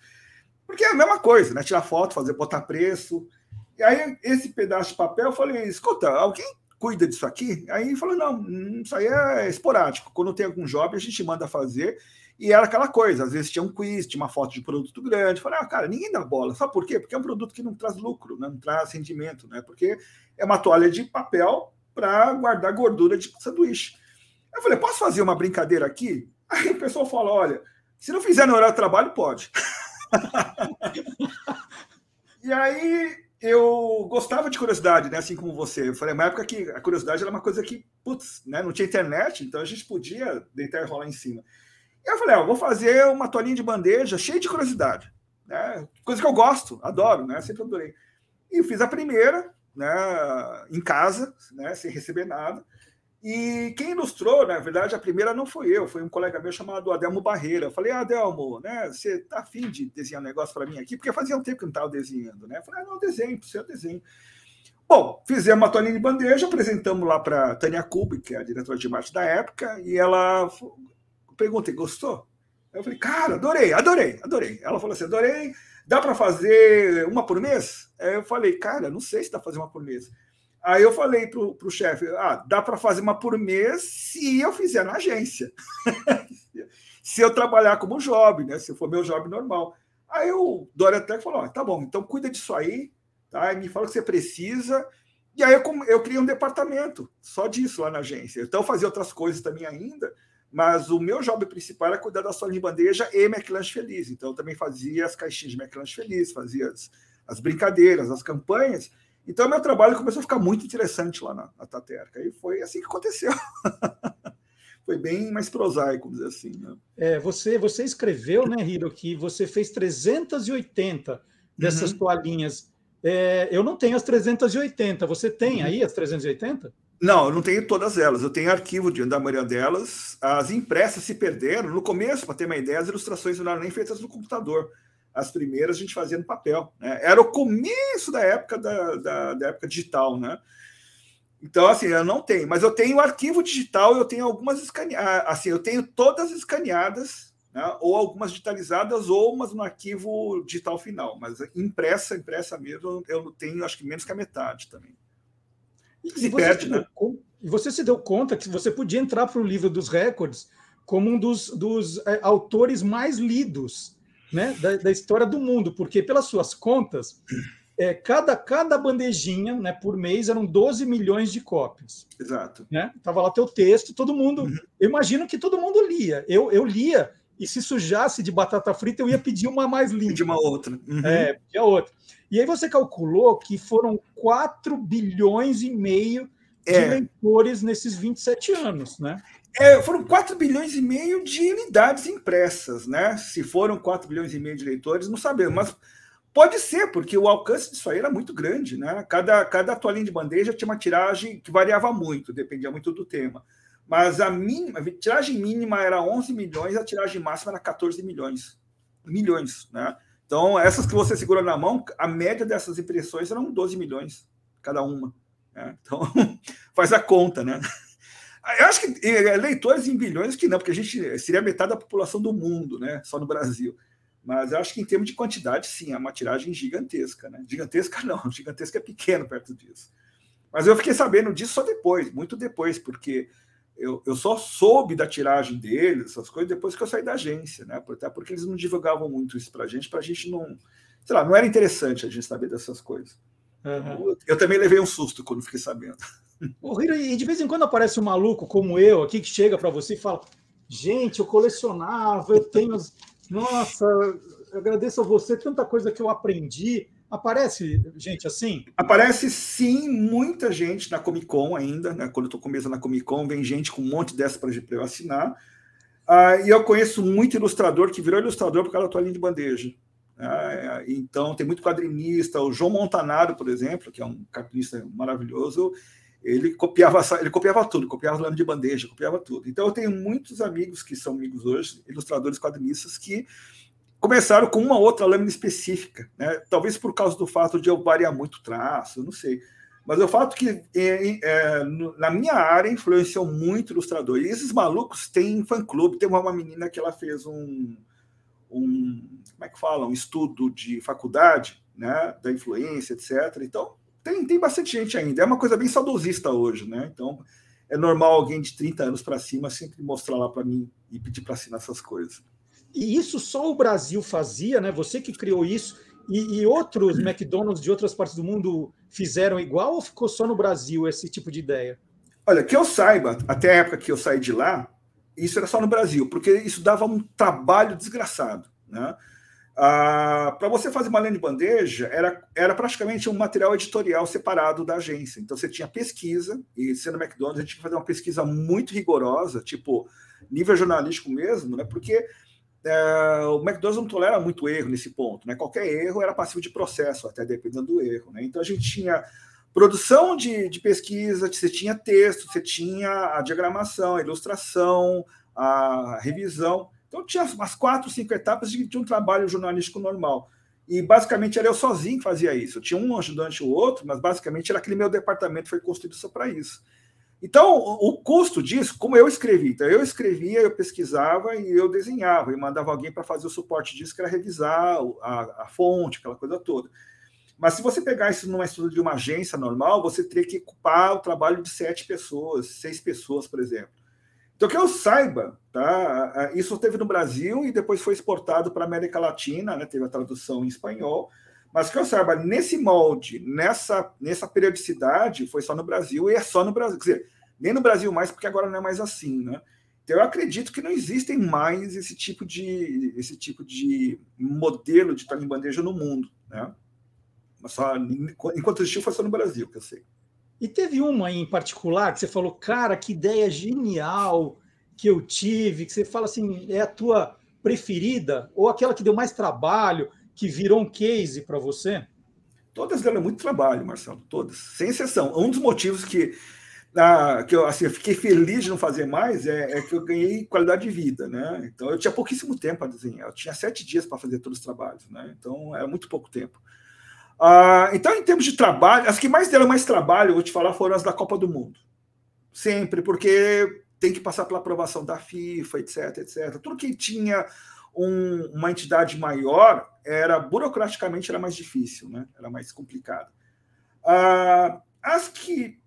D: Porque é a mesma coisa, né? Tirar foto, fazer, botar preço. E aí, esse pedaço de papel, eu falei, escuta, alguém cuida disso aqui? Aí falou, não, isso aí é esporádico. Quando tem algum job, a gente manda fazer. E era aquela coisa, às vezes tinha um quiz, tinha uma foto de produto grande. Falei, ah, cara, ninguém dá bola. Sabe por quê? Porque é um produto que não traz lucro, né? não traz rendimento, né? Porque é uma toalha de papel para guardar gordura de sanduíche. Eu falei, posso fazer uma brincadeira aqui? Aí o pessoal fala, olha, se não fizer no horário de trabalho, pode. *laughs* e aí eu gostava de curiosidade, né? Assim como você. Eu falei, uma época que a curiosidade era uma coisa que, putz, né? Não tinha internet, então a gente podia deitar e rolar em cima. Eu falei, ó, vou fazer uma toalhinha de bandeja cheia de curiosidade. Né? Coisa que eu gosto, adoro, né? Sempre adorei. E fiz a primeira, né? Em casa, né? Sem receber nada. E quem ilustrou, na verdade, a primeira não foi eu, foi um colega meu chamado Adelmo Barreira. Eu falei, ah, Adelmo, né, você tá afim de desenhar um negócio para mim aqui? Porque fazia um tempo que eu não estava desenhando, né? Eu falei, ah, não, desenho, para você eu desenho. Bom, fizemos uma toalhinha de bandeja, apresentamos lá para Tânia Kubi, que é a diretora de marketing da época, e ela perguntei, gostou? Eu falei, cara, adorei, adorei, adorei. Ela falou assim, adorei, dá para fazer uma por mês? Eu falei, cara, não sei se dá para fazer uma por mês. Aí eu falei para o chefe: ah, dá para fazer uma por mês se eu fizer na agência. *laughs* se eu trabalhar como job, né? Se for meu job normal. Aí o Dória até falou: tá bom, então cuida disso aí, tá? E me fala o que você precisa. E aí eu, eu criei um departamento só disso lá na agência. Então eu fazia outras coisas também ainda, mas o meu job principal era cuidar da sua de bandeja e McLanche Feliz. Então eu também fazia as caixinhas de McLanche Feliz, fazia as, as brincadeiras, as campanhas. Então, meu trabalho começou a ficar muito interessante lá na, na Taterca. E foi assim que aconteceu. *laughs* foi bem mais prosaico, dizer assim. Né?
A: É, você, você escreveu, né, Hiro, que você fez 380 dessas uhum. toalhinhas. É, eu não tenho as 380. Você tem uhum. aí as 380?
D: Não, eu não tenho todas elas. Eu tenho arquivo de, da maioria delas. As impressas se perderam. No começo, para ter uma ideia, as ilustrações não eram nem feitas no computador as primeiras a gente fazia no papel. Né? Era o começo da época da, da, da, época digital, né? Então, assim, eu não tenho, mas eu tenho arquivo digital, eu tenho algumas escaneadas, assim, eu tenho todas escaneadas, né? ou algumas digitalizadas, ou umas no arquivo digital final, mas impressa, impressa mesmo, eu tenho acho que menos que a metade também.
A: E, se perde, né? E você se deu conta que você podia entrar para o livro dos recordes como um dos, dos é, autores mais lidos né, da, da, história do mundo, porque pelas suas contas, é, cada, cada bandejinha né, por mês eram 12 milhões de cópias.
D: Exato.
A: Né? Tava lá teu texto, todo mundo. Uhum. Eu imagino que todo mundo lia. Eu, eu lia, e se sujasse de batata frita, eu ia pedir uma mais limpa.
D: Pedir uma outra.
A: Uhum. É, pedir outra. E aí você calculou que foram 4 bilhões e meio de é. leitores nesses 27 anos, né?
D: É, foram 4 bilhões e meio de unidades impressas, né? Se foram 4 bilhões e meio de leitores, não sabemos, mas pode ser, porque o alcance disso aí era muito grande, né? Cada, cada toalhinha de bandeja tinha uma tiragem que variava muito, dependia muito do tema. Mas a, mínima, a tiragem mínima era 11 milhões, a tiragem máxima era 14 milhões. Milhões, né? Então, essas que você segura na mão, a média dessas impressões eram 12 milhões cada uma. Né? Então, *laughs* faz a conta, né? Eu acho que é, leitores em bilhões que não, porque a gente seria metade da população do mundo, né? Só no Brasil. Mas eu acho que em termos de quantidade, sim, é uma tiragem gigantesca, né? Gigantesca não, *laughs* gigantesca é pequeno perto disso. Mas eu fiquei sabendo disso só depois, muito depois, porque eu, eu só soube da tiragem deles, essas coisas, depois que eu saí da agência, né? Até porque eles não divulgavam muito isso para a gente, para a gente não. Sei lá, não era interessante a gente saber dessas coisas. Uhum. Eu, eu também levei um susto quando fiquei sabendo.
A: Ô, Hiro, e de vez em quando aparece um maluco como eu aqui que chega para você e fala: Gente, eu colecionava, eu tenho. Nossa, eu agradeço a você, tanta coisa que eu aprendi. Aparece gente assim?
D: Aparece sim, muita gente na Comic Con ainda, né? Quando eu estou com mesa na Comic Con, vem gente com um monte dessa para eu assinar. Ah, e eu conheço muito ilustrador que virou ilustrador por causa da toalhinha de bandeja. Ah, então, tem muito quadrinista. O João Montanaro, por exemplo, que é um cartunista maravilhoso, ele copiava, ele copiava tudo, copiava lâmina de bandeja, copiava tudo. Então eu tenho muitos amigos que são amigos hoje, ilustradores quadrinistas, que começaram com uma outra lâmina específica, né? Talvez por causa do fato de eu variar muito traço, não sei. Mas o fato que é, é, na minha área influenciou muito ilustrador. E esses malucos têm fã-clube. Tem uma, uma menina que ela fez um, um como é que fala, um estudo de faculdade, né, da influência, etc. Então, tem, tem bastante gente ainda. É uma coisa bem saudosista hoje, né? Então, é normal alguém de 30 anos para cima sempre mostrar lá para mim e pedir para assinar essas coisas.
A: E isso só o Brasil fazia, né? Você que criou isso e, e, outros McDonald's de outras partes do mundo fizeram igual ou ficou só no Brasil esse tipo de ideia?
D: Olha, que eu saiba, até a época que eu saí de lá, isso era só no Brasil, porque isso dava um trabalho desgraçado, né? Ah, para você fazer uma linha de bandeja, era, era praticamente um material editorial separado da agência. Então, você tinha pesquisa, e sendo McDonald's, a gente tinha que fazer uma pesquisa muito rigorosa, tipo, nível jornalístico mesmo, né? Porque é, o McDonald's não tolera muito erro nesse ponto, né? Qualquer erro era passivo de processo, até dependendo do erro, né? Então, a gente tinha produção de, de pesquisa, você tinha texto, você tinha a diagramação, a ilustração, a revisão. Então, tinha umas quatro, cinco etapas de, de um trabalho jornalístico normal. E basicamente era eu sozinho que fazia isso. Eu tinha um ajudante ou outro, mas basicamente era aquele meu departamento foi construído só para isso. Então, o, custo disso, como eu escrevi, então eu escrevia, eu pesquisava e eu desenhava, e mandava alguém para fazer o suporte disso, que era revisar a, a, fonte, aquela coisa toda. Mas se você pegar isso numa estudo de uma agência normal, você teria que ocupar o trabalho de sete pessoas, seis pessoas, por exemplo. Então, que eu saiba, tá? Isso teve no Brasil e depois foi exportado para a América Latina, né? Teve a tradução em espanhol. Mas que eu saiba, nesse molde, nessa, nessa periodicidade, foi só no Brasil e é só no Brasil. Quer dizer, nem no Brasil mais, porque agora não é mais assim, né? Então eu acredito que não existem mais esse tipo de esse tipo de modelo de em bandeja no mundo, né? Mas só enquanto existiu foi só no Brasil, que eu sei.
A: E teve uma em particular que você falou, cara, que ideia genial que eu tive, que você fala assim, é a tua preferida, ou aquela que deu mais trabalho, que virou um case para você?
D: Todas deram muito trabalho, Marcelo, todas, sem exceção. Um dos motivos que, ah, que eu, assim, eu fiquei feliz de não fazer mais é, é, que eu ganhei qualidade de vida, né? Então eu tinha pouquíssimo tempo para desenhar, eu tinha sete dias para fazer todos os trabalhos, né? Então era muito pouco tempo. Ah, então, em termos de trabalho, as que mais deram mais trabalho, vou te falar, foram as da Copa do Mundo. Sempre, porque tem que passar pela aprovação da FIFA, etc, etc. Tudo que tinha um, uma entidade maior era burocraticamente era mais difícil, né? Era mais complicado. Ah, as que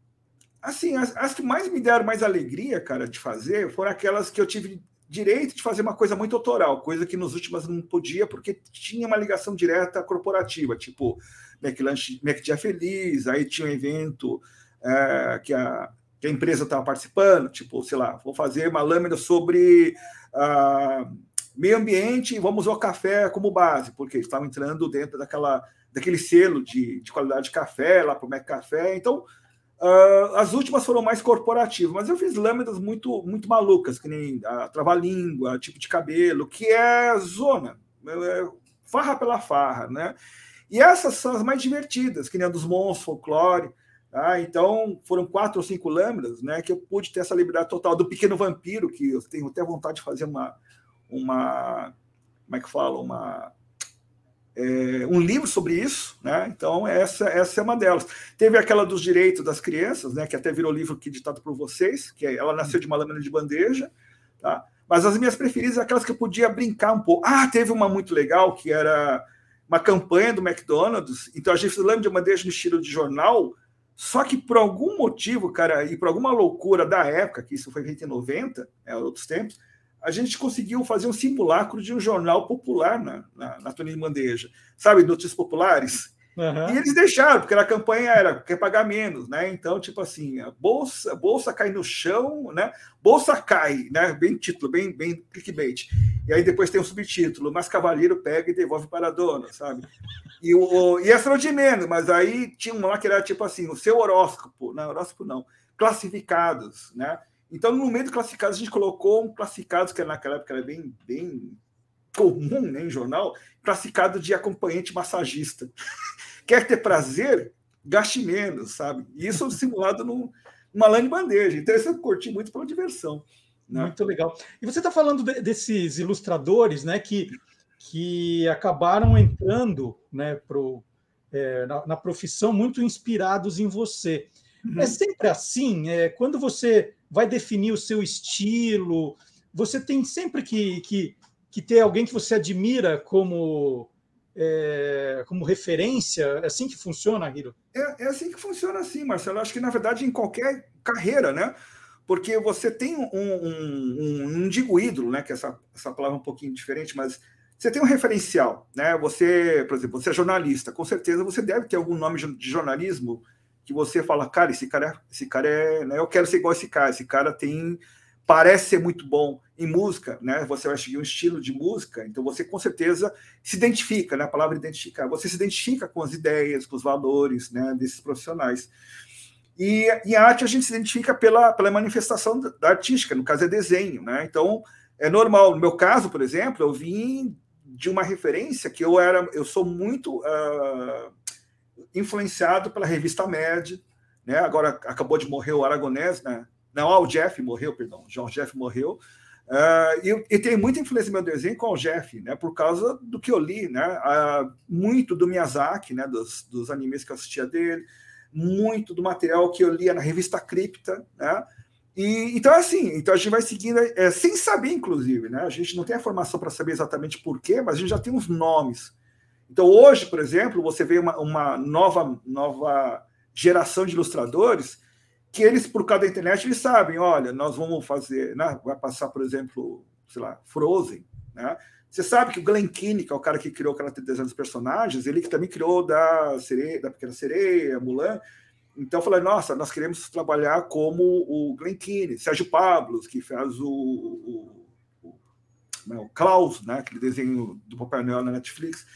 D: assim, as, as, que mais me deram mais alegria, cara, de fazer, foram aquelas que eu tive direito de fazer uma coisa muito autoral, coisa que nos últimos não podia, porque tinha uma ligação direta corporativa, tipo McLanche, McDia Feliz, aí tinha um evento é, que, a, que a empresa estava participando, tipo, sei lá, vou fazer uma lâmina sobre uh, meio ambiente vamos usar o café como base, porque estavam entrando dentro daquela, daquele selo de, de qualidade de café lá para o Mac Café, então Uh, as últimas foram mais corporativas, mas eu fiz lâminas muito, muito malucas, que nem a trava-língua, tipo de cabelo, que é zona, é farra pela farra, né? E essas são as mais divertidas, que nem a dos monstros, folclore. Tá? Então, foram quatro ou cinco lâminas, né? Que eu pude ter essa liberdade total do pequeno vampiro, que eu tenho até vontade de fazer uma. Uma como é que fala? Uma é, um livro sobre isso, né? Então, essa, essa é uma delas. Teve aquela dos direitos das crianças, né? Que até virou livro aqui ditado por vocês, que é, ela nasceu de uma lâmina de bandeja, tá? Mas as minhas preferidas são aquelas que eu podia brincar um pouco. Ah, teve uma muito legal que era uma campanha do McDonald's. Então a gente fez lâmina de bandeja no estilo de jornal, só que por algum motivo, cara, e por alguma loucura da época, que isso foi em 90, é outros tempos, a gente conseguiu fazer um simulacro de um jornal popular na, na, na Toninho Bandeja. Sabe, notícias populares? Uhum. E eles deixaram, porque a campanha era quer pagar menos, né? Então, tipo assim, a bolsa, bolsa cai no chão, né? Bolsa cai, né? Bem título, bem, bem clickbait. E aí depois tem um subtítulo, mas Cavaleiro pega e devolve para a dona, sabe? E, o, e essa era de menos, mas aí tinha uma lá que era tipo assim, o seu horóscopo, não, horóscopo não, classificados, né? Então, no meio do classificados, a gente colocou um classificados que naquela época era bem, bem comum né, em jornal, classificado de acompanhante massagista. *laughs* Quer ter prazer? Gaste menos, sabe? Isso *laughs* simulado num, numa lã de bandeja. Interessante, curti muito pela diversão.
A: Né? Muito legal. E você está falando de, desses ilustradores né, que, que acabaram entrando né, pro, é, na, na, profissão muito inspirados em você. Uhum. É sempre assim? É, quando você vai definir o seu estilo, você tem sempre que, que que ter alguém que você admira como é, como referência? É assim que funciona, Hiro?
D: É, é assim que funciona, assim, Marcelo. Acho que, na verdade, em qualquer carreira, né? Porque você tem um, um, um não digo ídolo, né? Que essa, essa palavra é um pouquinho diferente, mas você tem um referencial, né? Você, por exemplo, você é jornalista, com certeza você deve ter algum nome de jornalismo que você fala, cara, esse cara é, esse cara é, né? Eu quero ser igual esse cara, esse cara tem parece ser muito bom em música, né? Você vai seguir um estilo de música, então você com certeza se identifica, né? A palavra identificar, você se identifica com as ideias, com os valores, né? Desses profissionais. E em arte a gente se identifica pela, pela manifestação da, da artística, no caso é desenho, né? Então é normal. No meu caso, por exemplo, eu vim de uma referência que eu era, eu sou muito uh, influenciado pela revista Med, né? Agora acabou de morrer o Aragonés, né? Não, o Jeff morreu, perdão. João Jeff morreu. Uh, e, e, tem muita influência no meu desenho com o Jeff, né? Por causa do que eu li, né? Uh, muito do Miyazaki, né? Dos, dos animes que eu assistia dele, muito do material que eu lia na revista Cripta, né? E, então, assim, então a gente vai seguindo, é, sem saber, inclusive, né? A gente não tem a formação para saber exatamente por quê, mas a gente já tem uns nomes. Então, hoje, por exemplo, você vê uma, uma nova, nova geração de ilustradores que eles, por causa da internet, eles sabem, olha, nós vamos fazer, né? vai passar, por exemplo, sei lá, Frozen, né? Você sabe que o Glenn Keane, que é o cara que criou o desenho dos personagens, ele que também criou da, sereia, da Pequena Sereia, Mulan. Então eu falei, nossa, nós queremos trabalhar como o Glenn Keane, Sérgio Pablos, que faz o, o, o, né, o Klaus, né, aquele desenho do Papai Noel na Netflix.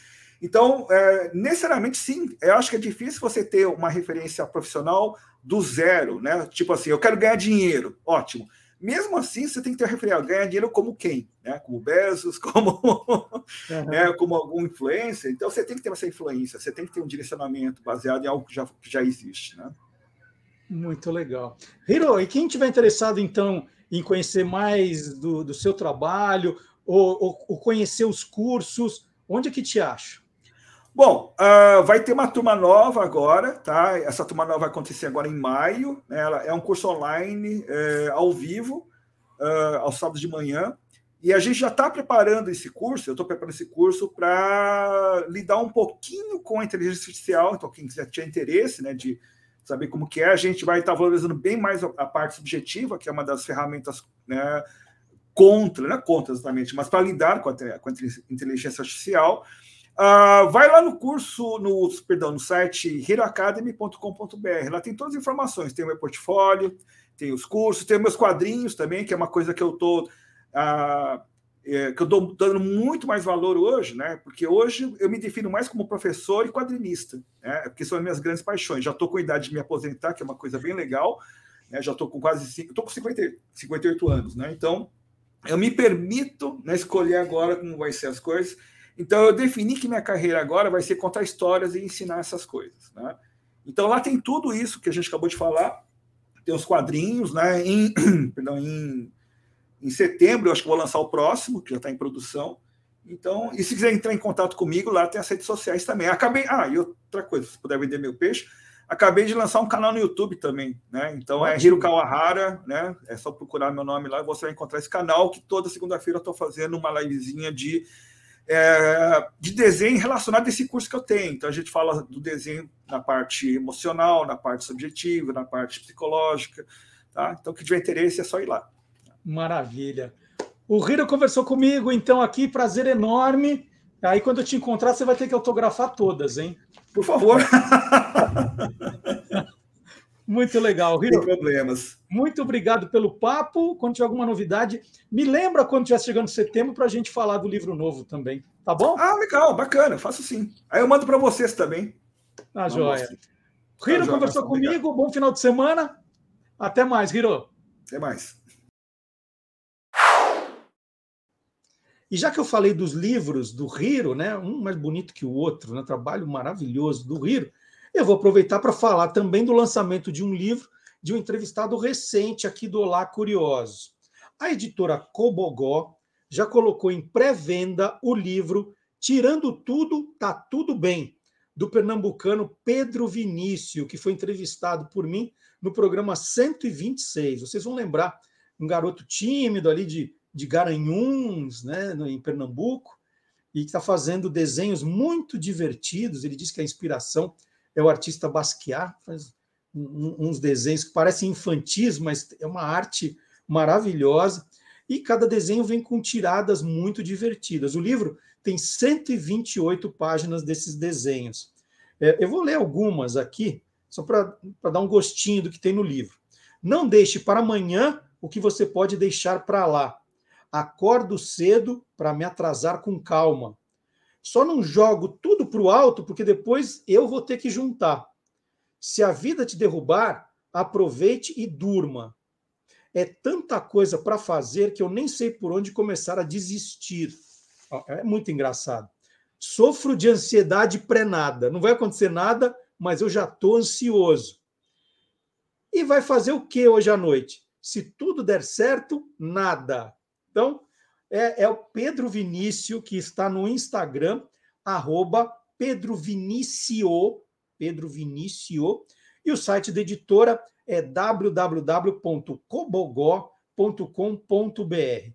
D: Então, é, necessariamente, sim, eu acho que é difícil você ter uma referência profissional do zero, né? Tipo assim, eu quero ganhar dinheiro, ótimo. Mesmo assim, você tem que ter referência, ganhar dinheiro como quem? Né? Como Bezos, *laughs* como, uhum. né? como algum influencer. Então, você tem que ter essa influência, você tem que ter um direcionamento baseado em algo que já, que já existe, né?
A: Muito legal. Hiro, e quem tiver interessado, então, em conhecer mais do, do seu trabalho, ou, ou, ou conhecer os cursos, onde é que te acha?
D: Bom, uh, vai ter uma turma nova agora, tá? Essa turma nova vai acontecer agora em maio. Né? Ela é um curso online, é, ao vivo, uh, aos sábados de manhã. E a gente já está preparando esse curso, eu estou preparando esse curso para lidar um pouquinho com a inteligência artificial. Então, quem quiser ter interesse né, de saber como que é, a gente vai estar tá valorizando bem mais a parte subjetiva, que é uma das ferramentas né, contra, não é contra exatamente, mas para lidar com a, com a inteligência artificial. Uh, vai lá no curso, no, perdão, no site heroacademy.com.br. Lá tem todas as informações. Tem o meu portfólio, tem os cursos, tem meus quadrinhos também, que é uma coisa que eu tô uh, é, que eu dou dando muito mais valor hoje, né? Porque hoje eu me defino mais como professor e quadrinista, né? Porque são as minhas grandes paixões. Já estou com a idade de me aposentar, que é uma coisa bem legal. Né? Já estou com quase estou com 50, 58 anos, né? Então eu me permito né, escolher agora como vai ser as coisas então eu defini que minha carreira agora vai ser contar histórias e ensinar essas coisas. Né? Então lá tem tudo isso que a gente acabou de falar. Tem os quadrinhos, né? Em, *clears throat* perdão, em, em setembro eu acho que vou lançar o próximo, que já está em produção. Então, e se quiser entrar em contato comigo, lá tem as redes sociais também. Acabei. Ah, e outra coisa, se puder vender meu peixe, acabei de lançar um canal no YouTube também, né? Então é Hiro Kawahara, né? É só procurar meu nome lá e você vai encontrar esse canal que toda segunda-feira eu estou fazendo uma livezinha de é, de desenho relacionado a esse curso que eu tenho. Então, a gente fala do desenho na parte emocional, na parte subjetiva, na parte psicológica. Tá? Então, que tiver interesse, é só ir lá.
A: Maravilha. O Riro conversou comigo, então, aqui, prazer enorme. Aí, quando eu te encontrar, você vai ter que autografar todas, hein?
D: Por favor. *laughs*
A: Muito legal, Riro.
D: Sem problemas.
A: Muito obrigado pelo papo. Quando tiver alguma novidade, me lembra quando estiver chegando setembro para a gente falar do livro novo também. Tá bom?
D: Ah, legal, bacana, faço sim. Aí eu mando para vocês também.
A: Ah, joia. Riro tá, conversou joia, comigo. Bom final de semana. Até mais, Riro.
D: Até mais.
A: E já que eu falei dos livros do Riro, né, um mais bonito que o outro, né, trabalho maravilhoso do Riro, eu vou aproveitar para falar também do lançamento de um livro de um entrevistado recente aqui do Olá Curiosos. A editora Cobogó já colocou em pré-venda o livro Tirando Tudo, Tá Tudo Bem, do pernambucano Pedro Vinícius, que foi entrevistado por mim no programa 126. Vocês vão lembrar, um garoto tímido ali de de Garanhuns, né, em Pernambuco, e que está fazendo desenhos muito divertidos. Ele diz que a inspiração é o artista Basquiat, faz uns desenhos que parecem infantis, mas é uma arte maravilhosa. E cada desenho vem com tiradas muito divertidas. O livro tem 128 páginas desses desenhos. É, eu vou ler algumas aqui, só para dar um gostinho do que tem no livro. Não deixe para amanhã o que você pode deixar para lá. Acordo cedo para me atrasar com calma. Só não jogo tudo para o alto, porque depois eu vou ter que juntar. Se a vida te derrubar, aproveite e durma. É tanta coisa para fazer que eu nem sei por onde começar a desistir. É muito engraçado. Sofro de ansiedade pré-nada. Não vai acontecer nada, mas eu já estou ansioso. E vai fazer o que hoje à noite? Se tudo der certo, nada. Então, é, é o Pedro Vinícius, que está no Instagram, arroba Pedro Vinicio, Pedro Vinicio, e o site da editora é www.cobogó.com.br.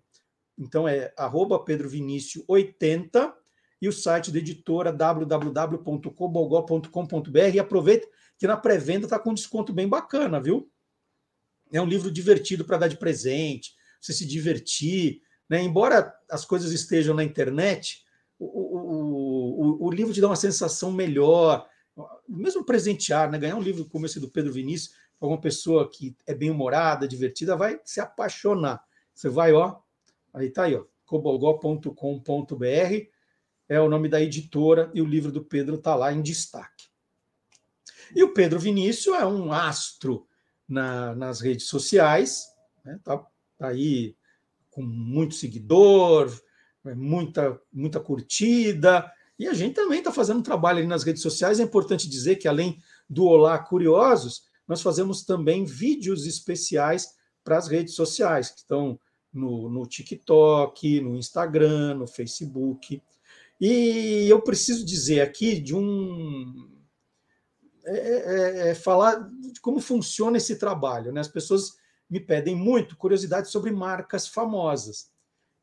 A: Então é arroba Pedro Vinícius 80 e o site da editora www.cobogó.com.br. E aproveita que na pré-venda está com desconto bem bacana, viu? É um livro divertido para dar de presente, você se divertir. Né? Embora as coisas estejam na internet, o, o, o, o livro te dá uma sensação melhor, mesmo presentear, né? ganhar um livro como esse do Pedro Vinícius, para uma pessoa que é bem humorada, divertida, vai se apaixonar. Você vai, ó, aí tá aí, ó, cobogó.com.br é o nome da editora e o livro do Pedro está lá em destaque. E o Pedro Vinícius é um astro na, nas redes sociais, né? tá, tá aí com muito seguidor, muita, muita curtida, e a gente também está fazendo um trabalho ali nas redes sociais. É importante dizer que, além do Olá Curiosos, nós fazemos também vídeos especiais para as redes sociais, que estão no, no TikTok, no Instagram, no Facebook. E eu preciso dizer aqui de um. É, é, é falar de como funciona esse trabalho. Né? As pessoas me pedem muito curiosidade sobre marcas famosas.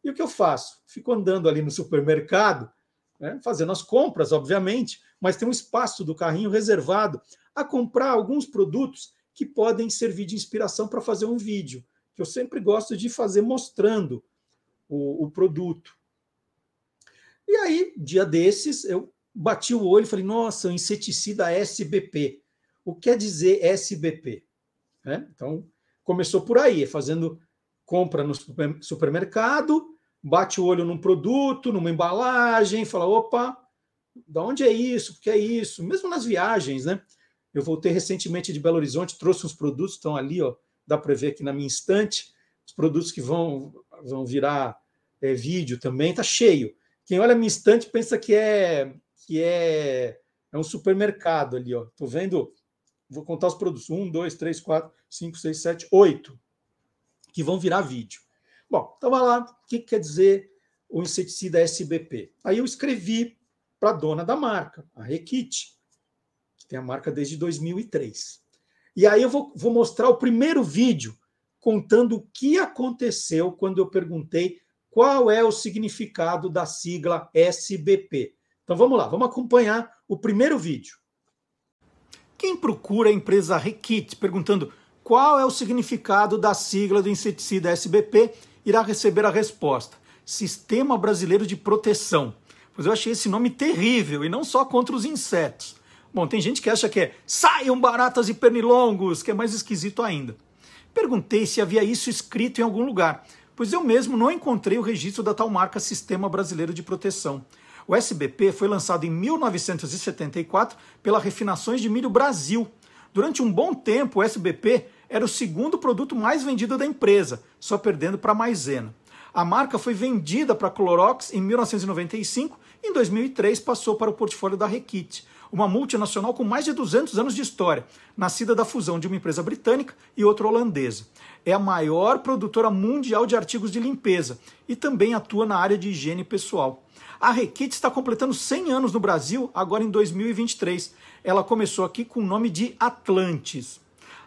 A: E o que eu faço? Fico andando ali no supermercado né, fazendo as compras, obviamente, mas tem um espaço do carrinho reservado a comprar alguns produtos que podem servir de inspiração para fazer um vídeo, que eu sempre gosto de fazer mostrando o, o produto. E aí, dia desses, eu bati o olho e falei: nossa, o inseticida SBP. O que quer dizer SBP? É, então, começou por aí, fazendo compra no supermercado, bate o olho num produto, numa embalagem, fala: opa, da onde é isso? Porque é isso? Mesmo nas viagens, né? Eu voltei recentemente de Belo Horizonte, trouxe uns produtos, estão ali, ó, dá para ver aqui na minha estante, os produtos que vão, vão virar é, vídeo também, tá cheio. Quem olha a minha estante pensa que é que é, é um supermercado ali, ó. Tô vendo, vou contar os produtos: um, dois, três, quatro, cinco, seis, sete, oito, que vão virar vídeo. Bom, estava lá, o que, que quer dizer o inseticida SBP? Aí eu escrevi para a dona da marca, a Requite, que tem a marca desde 2003. E aí eu vou, vou mostrar o primeiro vídeo contando o que aconteceu quando eu perguntei qual é o significado da sigla SBP. Então vamos lá, vamos acompanhar o primeiro vídeo. Quem procura a empresa Requite perguntando qual é o significado da sigla do inseticida SBP, irá receber a resposta: Sistema Brasileiro de Proteção. Pois eu achei esse nome terrível e não só contra os insetos. Bom, tem gente que acha que é saiam baratas e pernilongos, que é mais esquisito ainda. Perguntei se havia isso escrito em algum lugar, pois eu mesmo não encontrei o registro da tal marca Sistema Brasileiro de Proteção. O SBP foi lançado em 1974 pela Refinações de Milho Brasil. Durante um bom tempo, o SBP era o segundo produto mais vendido da empresa, só perdendo para a Maisena. A marca foi vendida para a Clorox em 1995 e em 2003 passou para o portfólio da Requite, uma multinacional com mais de 200 anos de história, nascida da fusão de uma empresa britânica e outra holandesa. É a maior produtora mundial de artigos de limpeza e também atua na área de higiene pessoal. A Requite está completando 100 anos no Brasil agora em 2023. Ela começou aqui com o nome de Atlantis.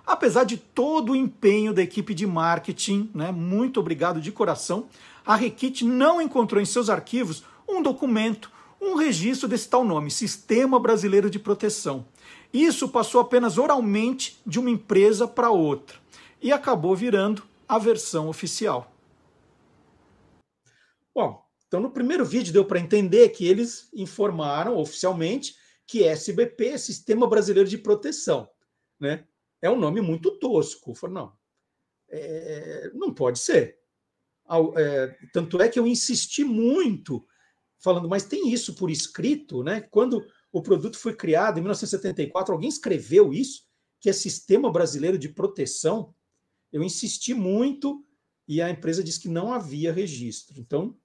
A: Apesar de todo o empenho da equipe de marketing, né, muito obrigado de coração, a Requite não encontrou em seus arquivos um documento, um registro desse tal nome, Sistema Brasileiro de Proteção. Isso passou apenas oralmente de uma empresa para outra e acabou virando a versão oficial. Bom, então no primeiro vídeo deu para entender que eles informaram oficialmente que SBP é Sistema Brasileiro de Proteção, né? É um nome muito tosco. Falei, não, é, não pode ser. É, tanto é que eu insisti muito, falando, mas tem isso por escrito, né? Quando o produto foi criado em 1974, alguém escreveu isso, que é Sistema Brasileiro de Proteção. Eu insisti muito e a empresa disse que não havia registro. Então,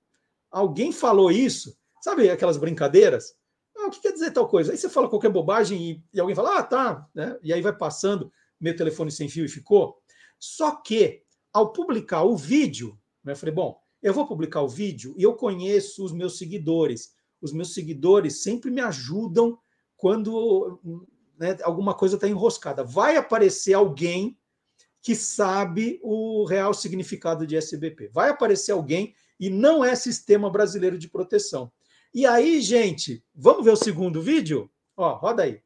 A: alguém falou isso, sabe aquelas brincadeiras? Ah, o que quer dizer tal coisa? Aí você fala qualquer bobagem e, e alguém fala, ah, tá, né? e aí vai passando, meu telefone sem fio e ficou. Só que, ao publicar o vídeo, né, eu falei, bom, eu vou publicar o vídeo e eu conheço os meus seguidores. Os meus seguidores sempre me ajudam quando né, alguma coisa está enroscada. Vai aparecer alguém que sabe o real significado de SBP. Vai aparecer alguém e não é Sistema Brasileiro de Proteção. E aí, gente, vamos ver o segundo vídeo? Ó, roda aí.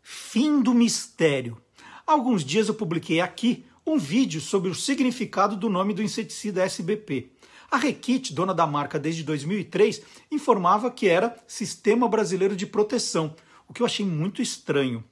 A: Fim do mistério. Há alguns dias eu publiquei aqui um vídeo sobre o significado do nome do inseticida SBP. A Requite, dona da marca desde 2003, informava que era Sistema Brasileiro de Proteção, o que eu achei muito estranho.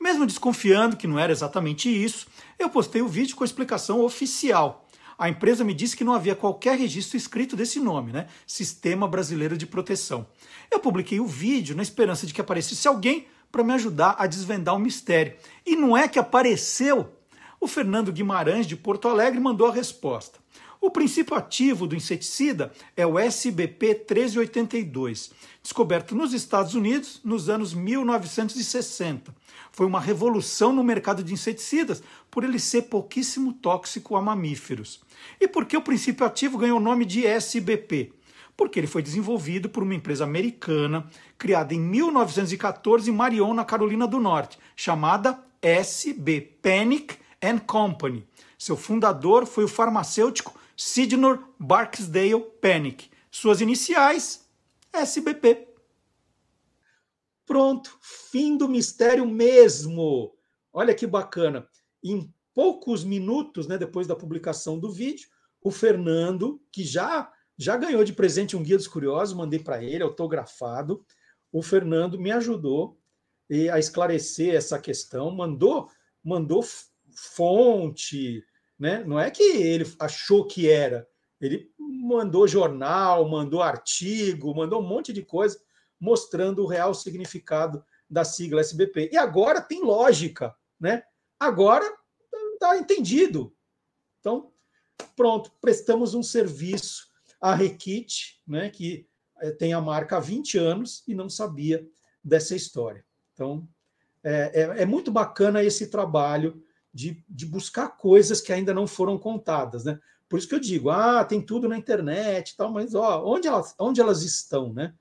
A: Mesmo desconfiando que não era exatamente isso, eu postei o vídeo com a explicação oficial. A empresa me disse que não havia qualquer registro escrito desse nome, né? Sistema Brasileiro de Proteção. Eu publiquei o vídeo na esperança de que aparecesse alguém para me ajudar a desvendar o mistério. E não é que apareceu. O Fernando Guimarães, de Porto Alegre, mandou a resposta. O princípio ativo do inseticida é o SBP 1382, descoberto nos Estados Unidos nos anos 1960. Foi uma revolução no mercado de inseticidas por ele ser pouquíssimo tóxico a mamíferos. E por que o princípio ativo ganhou o nome de SBP? porque ele foi desenvolvido por uma empresa americana criada em 1914 em Marion, na Carolina do Norte, chamada SB Panic and Company. Seu fundador foi o farmacêutico Sidney Barksdale Panic. Suas iniciais, SBP. Pronto, fim do mistério mesmo. Olha que bacana. Em poucos minutos, né, depois da publicação do vídeo, o Fernando, que já já ganhou de presente um Guia dos Curiosos, mandei para ele, autografado. O Fernando me ajudou a esclarecer essa questão, mandou, mandou fonte, né? Não é que ele achou que era, ele mandou jornal, mandou artigo, mandou um monte de coisa mostrando o real significado da sigla SBP. E agora tem lógica, né? Agora está entendido. Então, pronto, prestamos um serviço a Requite, né, que eh, tem a marca há 20 anos e não sabia dessa história. Então, é, é, é muito bacana esse trabalho de, de, buscar coisas que ainda não foram contadas, né? Por isso que eu digo, ah, tem tudo na internet tal, mas ó, onde elas, onde elas estão, né?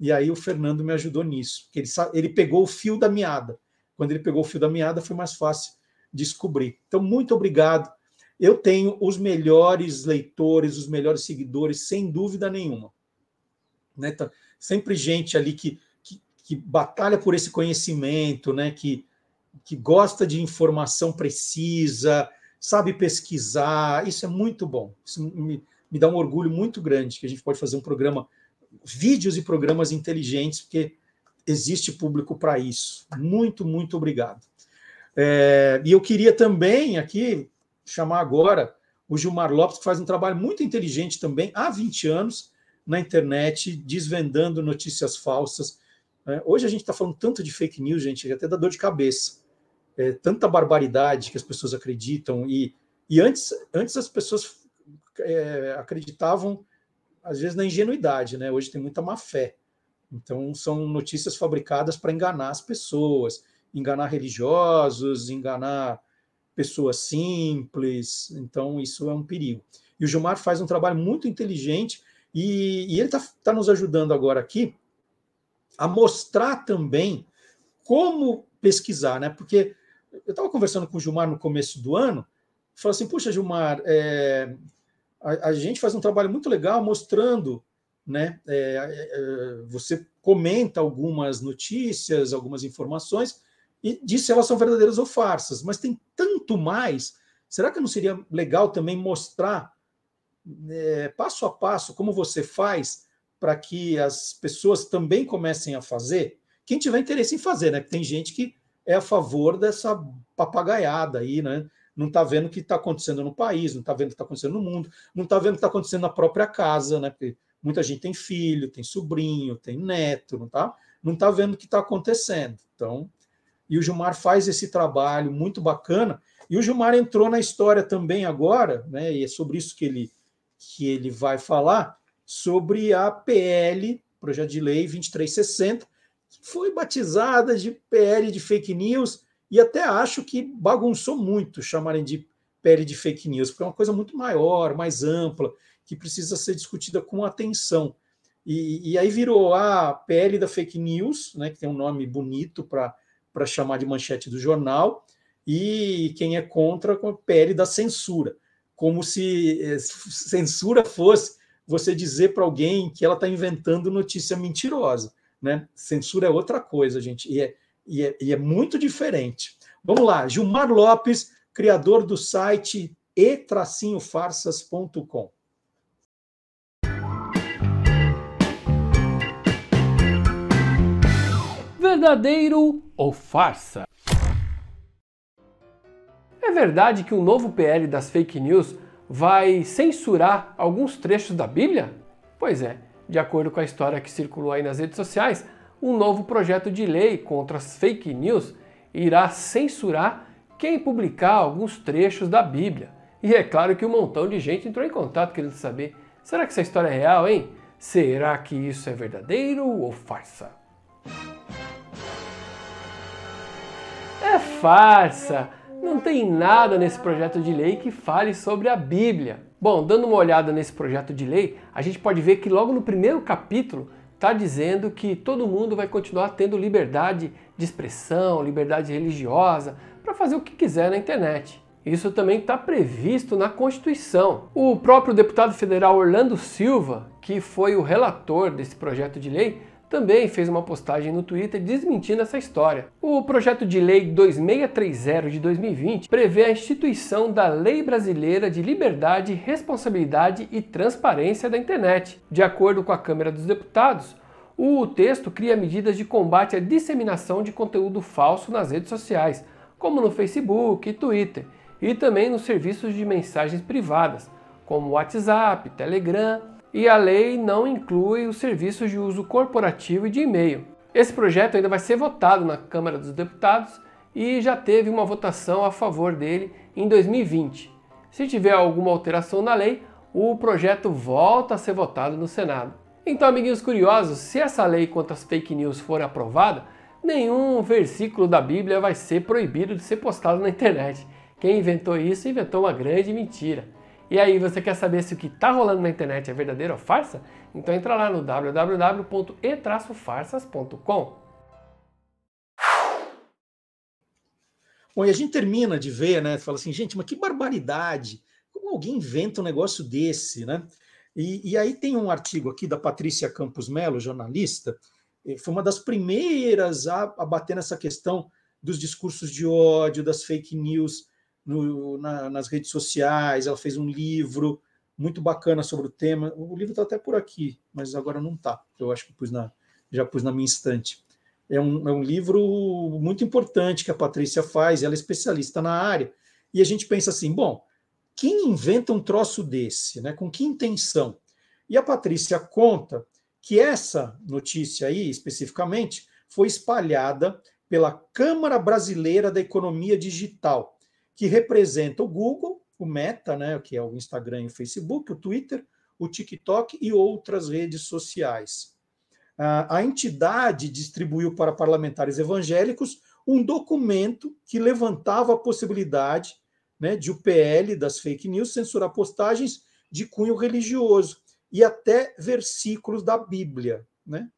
A: E aí o Fernando me ajudou nisso, que ele, ele pegou o fio da meada. Quando ele pegou o fio da meada, foi mais fácil descobrir. Então, muito obrigado eu tenho os melhores leitores, os melhores seguidores, sem dúvida nenhuma. Né? Tá sempre gente ali que, que, que, batalha por esse conhecimento, né? que, que gosta de informação precisa, sabe pesquisar. Isso é muito bom. Isso me, me dá um orgulho muito grande que a gente pode fazer um programa, vídeos e programas inteligentes, porque existe público para isso. Muito, muito obrigado. É, e eu queria também aqui chamar agora o Gilmar Lopes, que faz um trabalho muito inteligente também, há 20 anos, na internet, desvendando notícias falsas. É, hoje a gente está falando tanto de fake news, gente, até dá dor de cabeça. É, tanta barbaridade que as pessoas acreditam. E, e antes, antes as pessoas é, acreditavam, às vezes, na ingenuidade, né? Hoje tem muita má fé. Então, são notícias fabricadas para enganar as pessoas, enganar religiosos, enganar pessoas simples, então isso é um perigo. E o Gilmar faz um trabalho muito inteligente e, e ele está tá nos ajudando agora aqui a mostrar também como pesquisar, né? Porque eu estava conversando com o Gilmar no começo do ano, falou assim: puxa, Gilmar, é, a, a gente faz um trabalho muito legal mostrando, né? É, é, você comenta algumas notícias, algumas informações e diz se elas são verdadeiras ou farsas, mas tem tanto mais. Será que não seria legal também mostrar é, passo a passo como você faz para que as pessoas também comecem a fazer? Quem tiver interesse em fazer, né? Tem gente que é a favor dessa papagaiada aí, né? Não está vendo o que está acontecendo no país, não está vendo o que está acontecendo no mundo, não está vendo o que está acontecendo na própria casa, né? Porque muita gente tem filho, tem sobrinho, tem neto, não está não tá vendo o que está acontecendo. Então, e o Gilmar faz esse trabalho muito bacana. E o Gilmar entrou na história também agora, né? E é sobre isso que ele que ele vai falar sobre a PL, projeto de lei 2360, foi batizada de PL de fake news, e até acho que bagunçou muito chamarem de PL de fake news, porque é uma coisa muito maior, mais ampla, que precisa ser discutida com atenção. E, e aí virou a PL da fake news, né, que tem um nome bonito para chamar de manchete do jornal, e quem é contra com a PL da censura, como se eh, censura fosse você dizer para alguém que ela está inventando notícia mentirosa. Né? Censura é outra coisa, gente, e é, e é, e é muito diferente. Vamos lá, Gilmar Lopes, criador do site e-farsas.com.
E: Verdadeiro ou farsa? É verdade que o novo PL das fake news vai censurar alguns trechos da Bíblia? Pois é, de acordo com a história que circulou aí nas redes sociais, um novo projeto de lei contra as fake news irá censurar quem publicar alguns trechos da Bíblia. E é claro que um montão de gente entrou em contato querendo saber: será que essa história é real, hein? Será que isso é verdadeiro ou farsa? É farsa! Não tem nada nesse projeto de lei que fale sobre a Bíblia. Bom, dando uma olhada nesse projeto de lei, a gente pode ver que logo no primeiro capítulo está dizendo que todo mundo vai continuar tendo liberdade de expressão, liberdade religiosa, para fazer o que quiser na internet. Isso também está previsto na Constituição. O próprio deputado federal Orlando Silva, que foi o relator desse projeto de lei, também fez uma postagem no Twitter desmentindo essa história. O projeto de lei 2630 de 2020 prevê a instituição da Lei Brasileira de Liberdade, Responsabilidade e Transparência da Internet. De acordo com a Câmara dos Deputados, o texto cria medidas de combate à disseminação de conteúdo falso nas redes sociais, como no Facebook e Twitter, e também nos serviços de mensagens privadas, como WhatsApp, Telegram, e a lei não inclui os serviços de uso corporativo e de e-mail. Esse projeto ainda vai ser votado na Câmara dos Deputados e já teve uma votação a favor dele em 2020. Se tiver alguma alteração na lei, o projeto volta a ser votado no Senado. Então, amiguinhos curiosos, se essa lei contra as fake news for aprovada, nenhum versículo da Bíblia vai ser proibido de ser postado na internet. Quem inventou isso inventou uma grande mentira. E aí, você quer saber se o que está rolando na internet é verdadeiro ou farsa? Então entra lá no www.e-farsas.com.
A: Bom, e a gente termina de ver, né? Fala assim, gente, mas que barbaridade! Como alguém inventa um negócio desse, né? E, e aí tem um artigo aqui da Patrícia Campos Melo, jornalista, foi uma das primeiras a, a bater nessa questão dos discursos de ódio, das fake news no, na, nas redes sociais, ela fez um livro muito bacana sobre o tema. O livro está até por aqui, mas agora não está. Eu acho que pus na, já pus na minha estante. É um, é um livro muito importante que a Patrícia faz, ela é especialista na área. E a gente pensa assim: bom, quem inventa um troço desse? Né? Com que intenção? E a Patrícia conta que essa notícia aí, especificamente, foi espalhada pela Câmara Brasileira da Economia Digital, que representa o Google, o Meta, né, que é o Instagram e o Facebook, o Twitter, o TikTok e outras redes sociais. A entidade distribuiu para parlamentares evangélicos um documento que levantava a possibilidade né, de o PL das fake news censurar postagens de cunho religioso e até versículos da Bíblia. Né?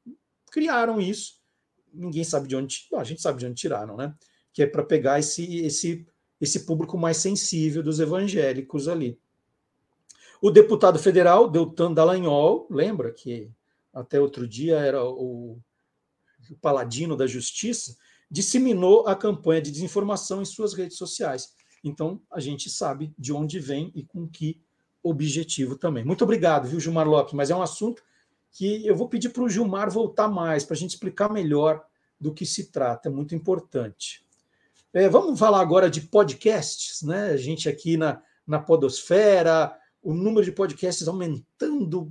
A: Criaram isso, ninguém sabe de onde, a gente sabe de onde tiraram, né? Que é para pegar esse, esse esse público mais sensível dos evangélicos ali. o deputado federal, Deltan Dallagnol, lembra que até outro dia era o, o paladino da justiça, disseminou a campanha de desinformação em suas redes sociais. Então, a gente sabe de onde vem e com que objetivo também. Muito obrigado, viu, Gilmar Lopes? Mas é um assunto que eu vou pedir para o Gilmar voltar mais, para a gente explicar melhor do que se trata, é muito importante. É, vamos falar agora de podcasts, né? A gente aqui na, na Podosfera, o número de podcasts aumentando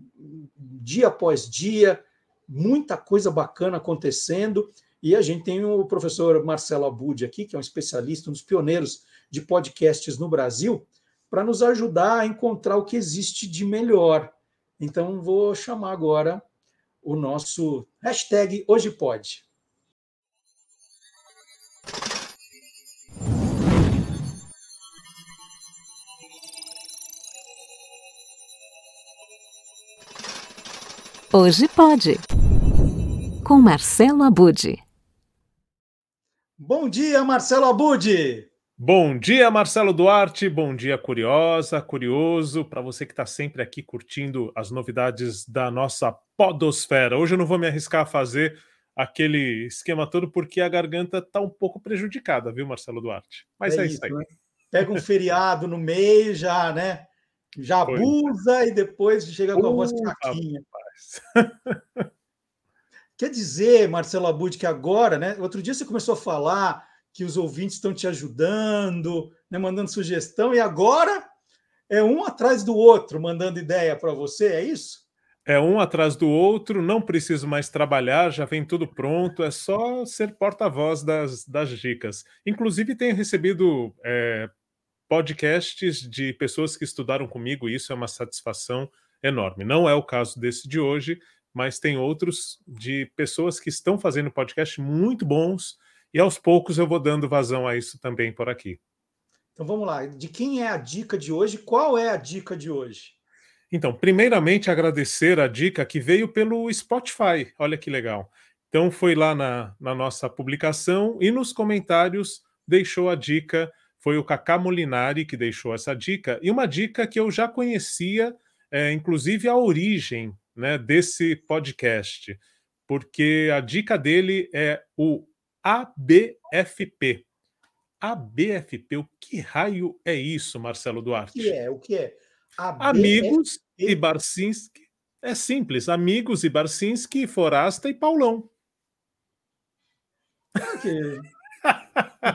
A: dia após dia, muita coisa bacana acontecendo. E a gente tem o professor Marcelo Abud aqui, que é um especialista, um dos pioneiros de podcasts no Brasil, para nos ajudar a encontrar o que existe de melhor. Então, vou chamar agora o nosso hashtag Hoje Pode.
F: Hoje pode. Com Marcelo Abude.
A: Bom dia, Marcelo Abude.
G: Bom dia, Marcelo Duarte. Bom dia, curiosa, curioso, para você que está sempre aqui curtindo as novidades da nossa podosfera. Hoje eu não vou me arriscar a fazer aquele esquema todo porque a garganta está um pouco prejudicada, viu, Marcelo Duarte? Mas é, é isso, isso aí. Né?
A: Pega um feriado no meio já, né? Já abusa e depois chega com a voz fraquinha. *laughs* Quer dizer, Marcelo Abud, que agora, né? Outro dia você começou a falar que os ouvintes estão te ajudando, né, mandando sugestão, e agora é um atrás do outro mandando ideia para você, é isso?
G: É um atrás do outro, não preciso mais trabalhar, já vem tudo pronto, é só ser porta-voz das, das dicas. Inclusive, tenho recebido é, podcasts de pessoas que estudaram comigo, e isso é uma satisfação enorme. Não é o caso desse de hoje, mas tem outros de pessoas que estão fazendo podcast muito bons e aos poucos eu vou dando vazão a isso também por aqui.
A: Então vamos lá. De quem é a dica de hoje? Qual é a dica de hoje?
G: Então, primeiramente agradecer a dica que veio pelo Spotify. Olha que legal. Então foi lá na, na nossa publicação e nos comentários deixou a dica. Foi o Cacá Molinari que deixou essa dica. E uma dica que eu já conhecia é, inclusive a origem né, desse podcast, porque a dica dele é o ABFP. ABFP, o que raio é isso, Marcelo Duarte?
A: O que é? O que é?
G: ABFP? Amigos e Barcinski. É simples, Amigos e Barcinski, Forasta e Paulão.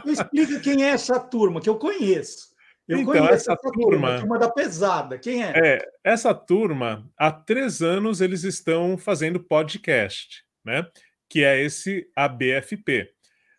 A: Explica quem é essa turma, que eu conheço.
G: Eu então, essa, essa turma,
A: turma da pesada, quem é?
G: é? Essa turma, há três anos, eles estão fazendo podcast, né? Que é esse ABFP.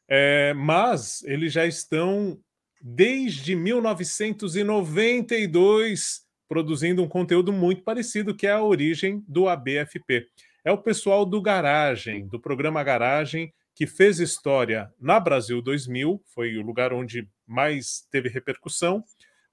G: É, mas eles já estão desde 1992 produzindo um conteúdo muito parecido, que é a origem do ABFP. É o pessoal do Garagem, do programa Garagem, que fez história na Brasil 2000, foi o lugar onde mais teve repercussão,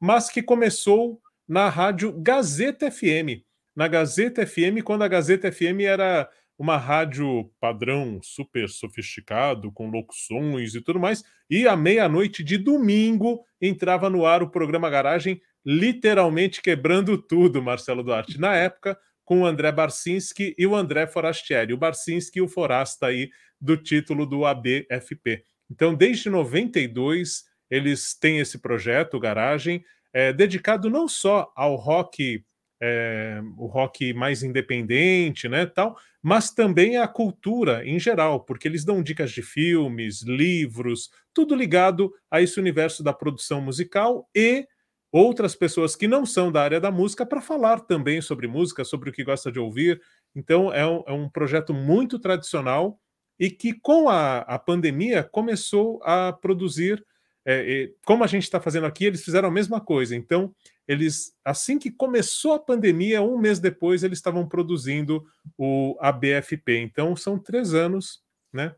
G: mas que começou na rádio Gazeta FM. Na Gazeta FM, quando a Gazeta FM era uma rádio padrão super sofisticado, com locuções e tudo mais, e à meia-noite de domingo entrava no ar o programa Garagem, literalmente quebrando tudo, Marcelo Duarte. Na época, com o André Barcinski e o André Forastieri. O Barcinski e o Forasta aí do título do ABFP. Então, desde 92, eles têm esse projeto, Garagem, é, dedicado não só ao rock, é, o rock mais independente, né, tal, mas também à cultura em geral, porque eles dão dicas de filmes, livros, tudo ligado a esse universo da produção musical e outras pessoas que não são da área da música para falar também sobre música, sobre o que gosta de ouvir. Então, é um, é um projeto muito tradicional e que, com a, a pandemia, começou a produzir é, como a gente está fazendo aqui, eles fizeram a mesma coisa. Então, eles, assim que começou a pandemia, um mês depois, eles estavam produzindo o ABFP. Então, são três anos, né?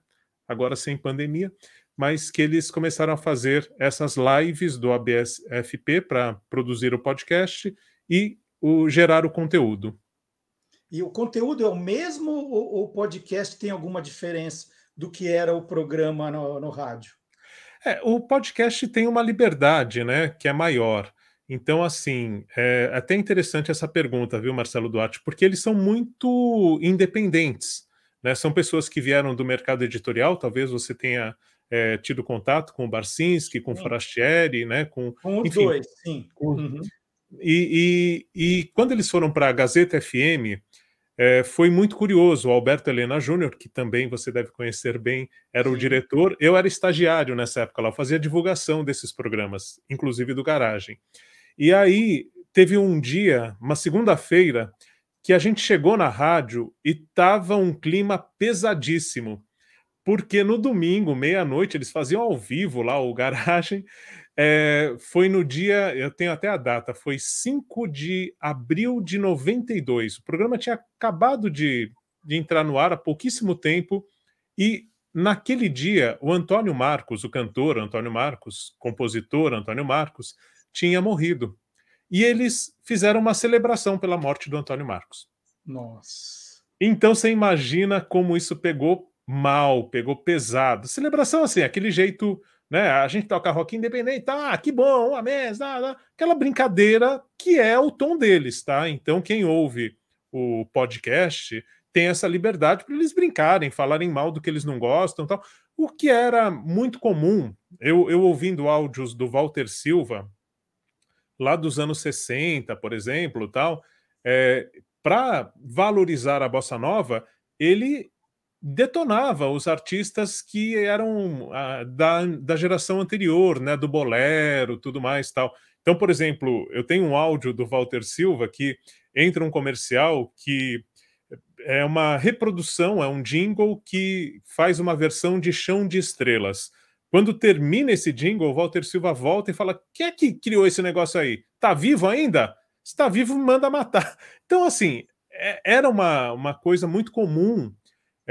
G: Agora sem pandemia, mas que eles começaram a fazer essas lives do ABFP para produzir o podcast e o, gerar o conteúdo.
A: E o conteúdo é o mesmo ou o podcast tem alguma diferença do que era o programa no, no rádio?
G: É, o podcast tem uma liberdade, né, que é maior. Então, assim, é até interessante essa pergunta, viu, Marcelo Duarte, porque eles são muito independentes. Né? São pessoas que vieram do mercado editorial, talvez você tenha é, tido contato com o Barcinski, com o Forastieri, né? Com,
A: com os enfim, dois, sim. Com, uhum.
G: e, e, e, quando eles foram para a Gazeta FM, é, foi muito curioso. O Alberto Helena Júnior, que também você deve conhecer bem, era sim. o diretor. Eu era estagiário nessa época lá, eu fazia divulgação desses programas, inclusive do Garagem. E aí teve um dia, uma segunda-feira, que a gente chegou na rádio e tava um clima pesadíssimo porque no domingo, meia-noite, eles faziam ao vivo lá o garagem. É, foi no dia, eu tenho até a data, foi 5 de abril de 92. O programa tinha acabado de, de entrar no ar há pouquíssimo tempo e naquele dia o Antônio Marcos, o cantor Antônio Marcos, compositor Antônio Marcos, tinha morrido. E eles fizeram uma celebração pela morte do Antônio Marcos.
A: Nossa.
G: Então você imagina como isso pegou mal, pegou pesado. Celebração assim, aquele jeito, né? A gente toca rock independente, tá? Que bom, tá, tá. aquela brincadeira que é o tom deles, tá? Então quem ouve o podcast tem essa liberdade para eles brincarem, falarem mal do que eles não gostam, tal. O que era muito comum, eu, eu ouvindo áudios do Walter Silva lá dos anos 60, por exemplo, tal, é, para valorizar a bossa nova, ele detonava os artistas que eram ah, da, da geração anterior, né, do bolero, tudo mais tal. Então, por exemplo, eu tenho um áudio do Walter Silva que entra um comercial que é uma reprodução, é um jingle que faz uma versão de Chão de Estrelas. Quando termina esse jingle, o Walter Silva volta e fala: quem é que criou esse negócio aí? Tá vivo ainda? Se tá vivo, manda matar. *laughs* Então, assim, é, era uma, uma coisa muito comum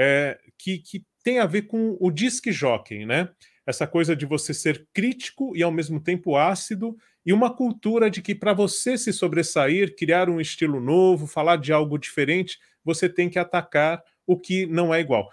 G: é, que, que tem a ver com o disc jockey, né? Essa coisa de você ser crítico e ao mesmo tempo ácido, e uma cultura de que para você se sobressair, criar um estilo novo, falar de algo diferente, você tem que atacar o que não é igual.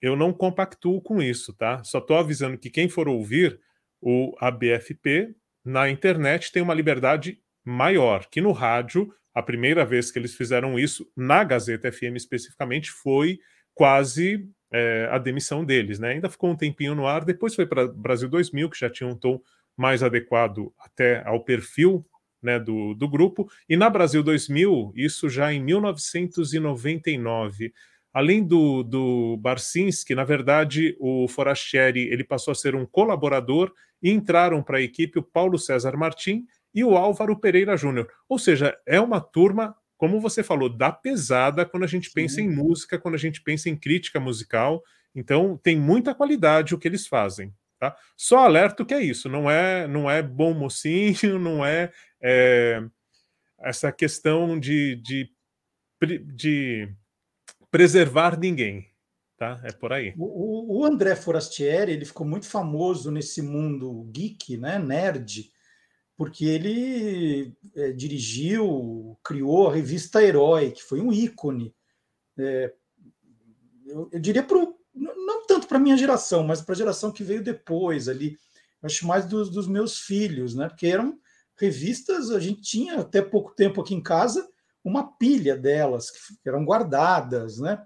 G: Eu não compactuo com isso, tá? Só estou avisando que quem for ouvir o ABFP na internet tem uma liberdade maior, que no rádio, a primeira vez que eles fizeram isso, na Gazeta FM especificamente, foi quase é, a demissão deles, né? Ainda ficou um tempinho no ar, depois foi para Brasil 2000, que já tinha um tom mais adequado até ao perfil né, do, do grupo, e na Brasil 2000, isso já em 1999. Além do, do Barcinski, na verdade, o Forastieri ele passou a ser um colaborador e entraram para a equipe o Paulo César Martim e o Álvaro Pereira Júnior. Ou seja, é uma turma como você falou, dá pesada quando a gente pensa Sim. em música, quando a gente pensa em crítica musical. Então, tem muita qualidade o que eles fazem. Tá? Só alerto que é isso, não é, não é bom mocinho, *laughs* não é, é essa questão de, de, de preservar ninguém. Tá? É por aí.
A: O, o, André Forastieri ele ficou muito famoso nesse mundo geek, né, nerd, porque ele é, dirigiu, criou a revista Herói, que foi um ícone. É, eu, eu, diria pro, não tanto para a minha geração, mas para a geração que veio depois ali. Acho mais dos, dos, meus filhos, né? Porque eram revistas, a gente tinha até pouco tempo aqui em casa uma pilha delas que eram guardadas, né?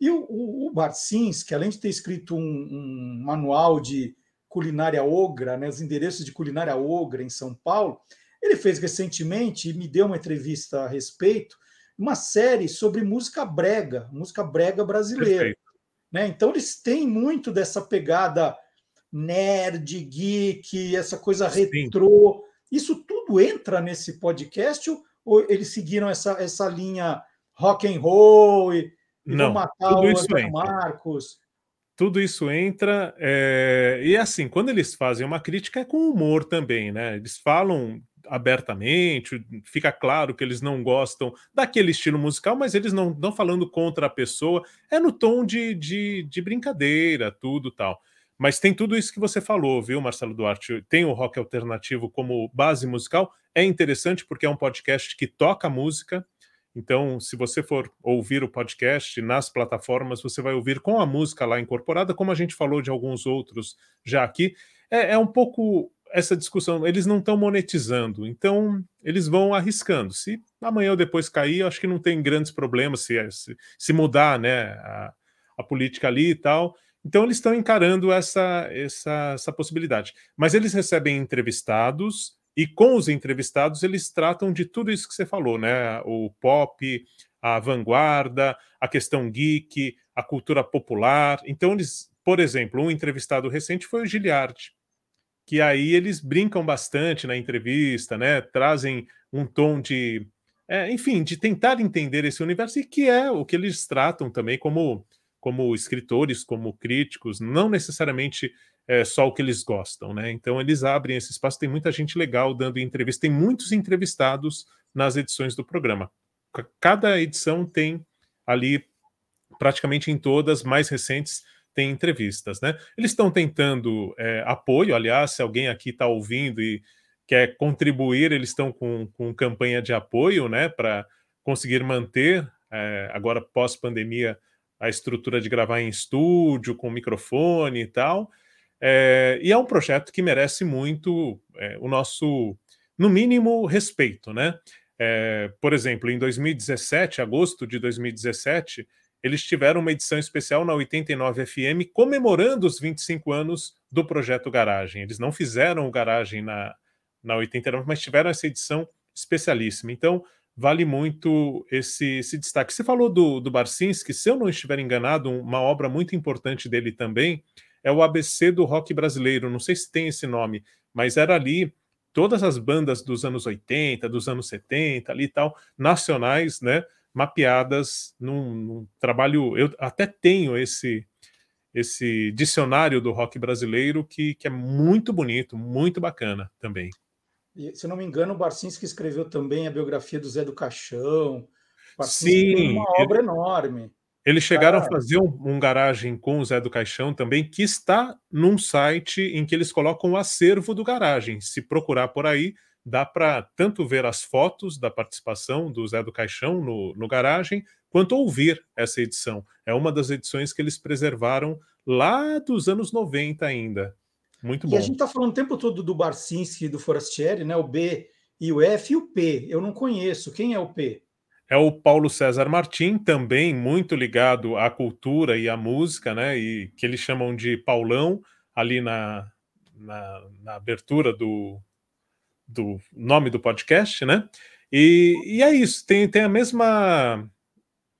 A: E o, o, o Barcinski, além de ter escrito um, um manual de culinária ogra, né, os endereços de culinária ogra em São Paulo. Ele fez recentemente e me deu uma entrevista a respeito, uma série sobre música brega, música brega brasileira. Né? Então eles têm muito dessa pegada nerd, geek, essa coisa Sim. retrô. Isso tudo entra nesse podcast ou eles seguiram essa, essa linha rock and roll e,
G: e Não, matar o Marcos? Tudo isso entra. É... E assim, quando eles fazem uma crítica, é com humor também, né? Eles falam abertamente, fica claro que eles não gostam daquele estilo musical, mas eles não estão falando contra a pessoa, é no tom de, de, de, brincadeira, tudo tal. Mas tem tudo isso que você falou, viu, Marcelo Duarte? Tem o rock alternativo como base musical, é interessante porque é um podcast que toca música, então, se você for ouvir o podcast nas plataformas, você vai ouvir com a música lá incorporada, como a gente falou de alguns outros já aqui. É, é um pouco essa discussão, eles não estão monetizando, então eles vão arriscando. Se amanhã ou depois cair, acho que não tem grandes problemas se, se, se mudar né, a, a, política ali e tal. Então eles estão encarando essa, essa, essa possibilidade. Mas eles recebem entrevistados e com os entrevistados eles tratam de tudo isso que você falou, né? O pop, a vanguarda, a questão geek, a cultura popular. Então eles, por exemplo, um entrevistado recente foi o Giliardi que aí eles brincam bastante na entrevista, né? Trazem um tom de, é, enfim, de tentar entender esse universo e que é o que eles tratam também como como escritores, como críticos, não necessariamente é, só o que eles gostam, né? Então eles abrem esse espaço. Tem muita gente legal dando entrevista, tem muitos entrevistados nas edições do programa. Cada edição tem ali praticamente em todas mais recentes tem entrevistas, né? Eles estão tentando é, apoio, aliás, se alguém aqui está ouvindo e quer contribuir, eles estão com, com campanha de apoio, né, para conseguir manter, é, agora pós-pandemia, a estrutura de gravar em estúdio, com microfone e tal. É, e é um projeto que merece muito é, o nosso, no mínimo, respeito, né? É, por exemplo, em 2017, agosto de 2017, eles tiveram uma edição especial na 89 FM comemorando os 25 anos do projeto Garagem. Eles não fizeram o Garagem na, na 89, mas tiveram essa edição especialíssima. Então, vale muito esse, esse destaque. Você falou do, do Barcinski, se eu não estiver enganado, uma obra muito importante dele também é o ABC do rock brasileiro. Não sei se tem esse nome, mas era ali todas as bandas dos anos 80, dos anos 70, ali e tal, nacionais, né? mapeadas num, num, trabalho. Eu até tenho esse esse dicionário do rock brasileiro que, que é muito bonito, muito bacana também.
A: E, se não me engano, o Barcinski escreveu também a biografia do Zé do Caixão. Barcinski Sim, uma obra ele, enorme.
G: Eles chegaram a fazer um, um, garagem com o Zé do Caixão também, que está num site em que eles colocam o acervo do garagem. Se procurar por aí, dá para tanto ver as fotos da participação do Zé do Caixão no, no Garagem, quanto ouvir essa edição. É uma das edições que eles preservaram lá dos anos 90 ainda. Muito bom.
A: E a gente está falando o tempo todo do Barcinski e do Forastieri, né? O B e o F e o P. Eu não conheço. Quem é o P?
G: É o Paulo César Martim, também muito ligado à cultura e à música, né? E que eles chamam de Paulão, ali na, na, na abertura do, do nome do podcast, né? E, e é isso, tem, tem a mesma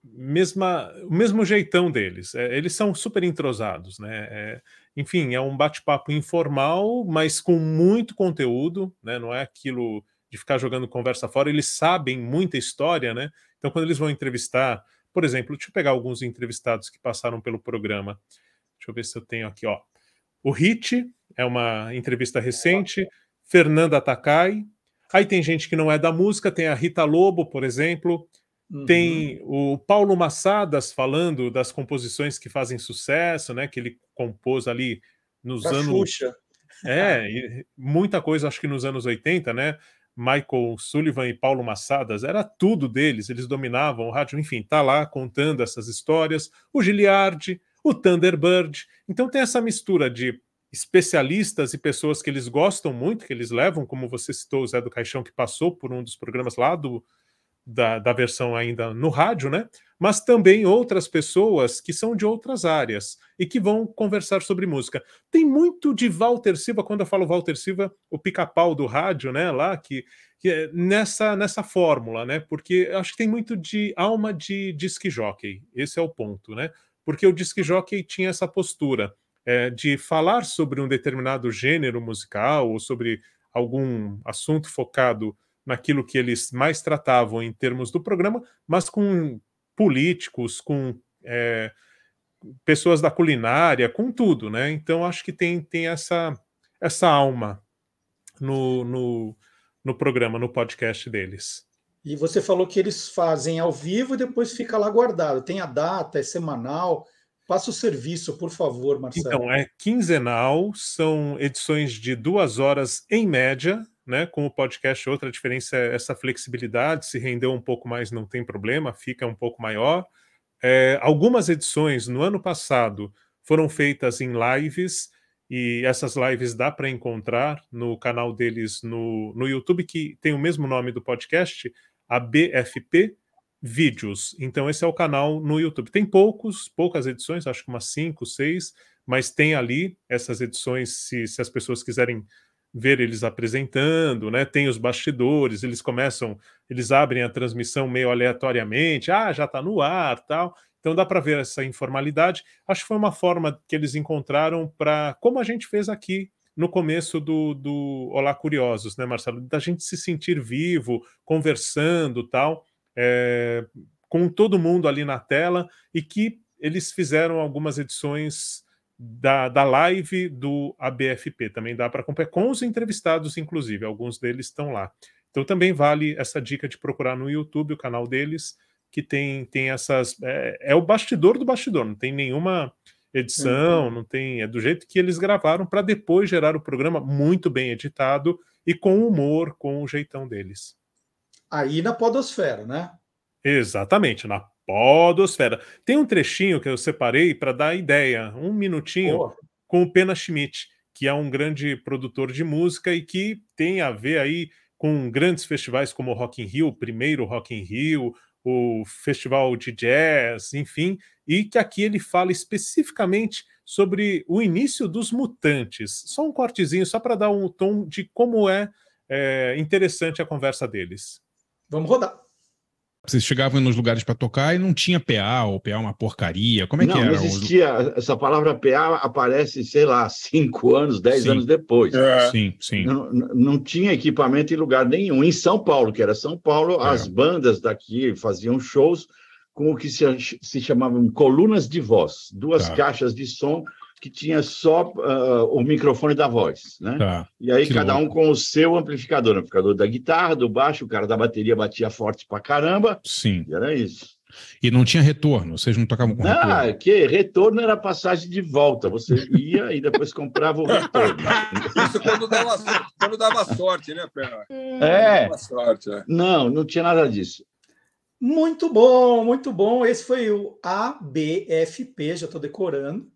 G: mesma o mesmo jeitão deles. É, eles são super entrosados, né? É, enfim, é um bate-papo informal, mas com muito conteúdo, né? Não é aquilo de ficar jogando conversa fora. Eles sabem muita história, né? Então, quando eles vão entrevistar, por exemplo, deixa eu pegar alguns entrevistados que passaram pelo programa. Deixa eu ver se eu tenho aqui, ó. O Hit é uma entrevista recente. Fernanda Takai. Aí tem gente que não é da música, tem a Rita Lobo, por exemplo. Uhum. Tem o Paulo Massadas falando das composições que fazem sucesso, né? Que ele compôs ali nos anos.
A: Xuxa.
G: É, muita coisa, acho que nos anos 80, né? Michael Sullivan e Paulo Massadas, era tudo deles, eles dominavam o rádio, enfim, tá lá contando essas histórias. O Giliardi, o Thunderbird. Então tem essa mistura de especialistas e pessoas que eles gostam muito, que eles levam, como você citou, o Zé do Caixão, que passou por um dos programas lá do, da, da versão ainda no rádio, né? Mas também outras pessoas que são de outras áreas e que vão conversar sobre música. Tem muito de Walter Silva, quando eu falo Walter Silva, o pica-pau do rádio, né? Lá, que, que é nessa, nessa fórmula, né? Porque acho que tem muito de alma de disc jockey. Esse é o ponto, né? Porque o disc jockey tinha essa postura é, de falar sobre um determinado gênero musical ou sobre algum assunto focado naquilo que eles mais tratavam em termos do programa, mas com políticos, com é, pessoas da culinária, com tudo, né? Então acho que tem, tem essa, essa alma no, no, no programa, no podcast deles.
A: E você falou que eles fazem ao vivo e depois fica lá guardado. Tem a data, é semanal. Passa o serviço, por favor, Marcelo.
G: Então, é quinzenal, são edições de duas horas em média, né? Com o podcast, outra diferença é essa flexibilidade. Se rendeu um pouco mais, não tem problema, fica um pouco maior. É, algumas edições no ano passado foram feitas em lives E essas lives dá para encontrar no canal deles no, no YouTube, que tem o mesmo nome do podcast, a BFP Vídeos. Então, esse é o canal no YouTube. Tem poucos, poucas edições, acho que umas cinco, seis, mas tem ali essas edições, se, se as pessoas quiserem ver eles apresentando, né? Tem os bastidores, eles começam, eles abrem a transmissão meio aleatoriamente, ah, já está no ar, tal. Então dá para ver essa informalidade. Acho que foi uma forma que eles encontraram para, como a gente fez aqui no começo do, do Olá Curiosos, né, Marcelo? Da gente se sentir vivo, conversando, tal, é, com todo mundo ali na tela e que eles fizeram algumas edições da, da live do ABFP. Também dá para acompanhar com os entrevistados, inclusive. Alguns deles estão lá. Então também vale essa dica de procurar no YouTube o canal deles que tem, tem essas. É, é o bastidor do bastidor, não tem nenhuma edição, uhum. não tem. É do jeito que eles gravaram para depois gerar o programa muito bem editado e com humor, com o jeitão deles.
A: Aí na Podosfera, né?
G: Exatamente, na Podosfera. Tem um trechinho que eu separei para dar ideia, um minutinho, com o Pena Schmidt, que é um grande produtor de música e que tem a ver aí com grandes festivais como o Rock in Rio, o primeiro Rock in Rio, o festival de jazz, enfim, e que aqui ele fala especificamente sobre o início dos mutantes. Só um cortezinho, só para dar um tom de como é, é interessante a conversa deles.
A: Vamos rodar.
H: Vocês chegavam nos lugares para tocar e não tinha PA, ou PA é uma porcaria. Como é
I: não,
H: que era?
I: Não existia. Essa palavra PA aparece, sei lá, cinco anos, dez sim. anos depois.
H: É. Sim, sim.
I: Não, não, tinha equipamento em lugar nenhum. Em São Paulo, que era São Paulo, é. as bandas daqui faziam shows com o que se, se chamavam colunas de voz, duas tá. caixas de som que tinha só uh, o microfone da voz, né? Tá. E aí que cada louco. um com o seu amplificador, amplificador da guitarra, do baixo, o cara da bateria batia forte pra caramba.
H: Sim.
I: E era isso.
H: E não tinha retorno, vocês não tocavam com
I: ah, retorno? que retorno era passagem de volta. Você ia e depois comprava o *laughs* retorno.
D: Isso quando dava, quando dava sorte, né, Pera?
I: É. Sorte, é. Não, não tinha nada disso.
A: Muito bom, muito bom. Esse foi o ABFP, já estou decorando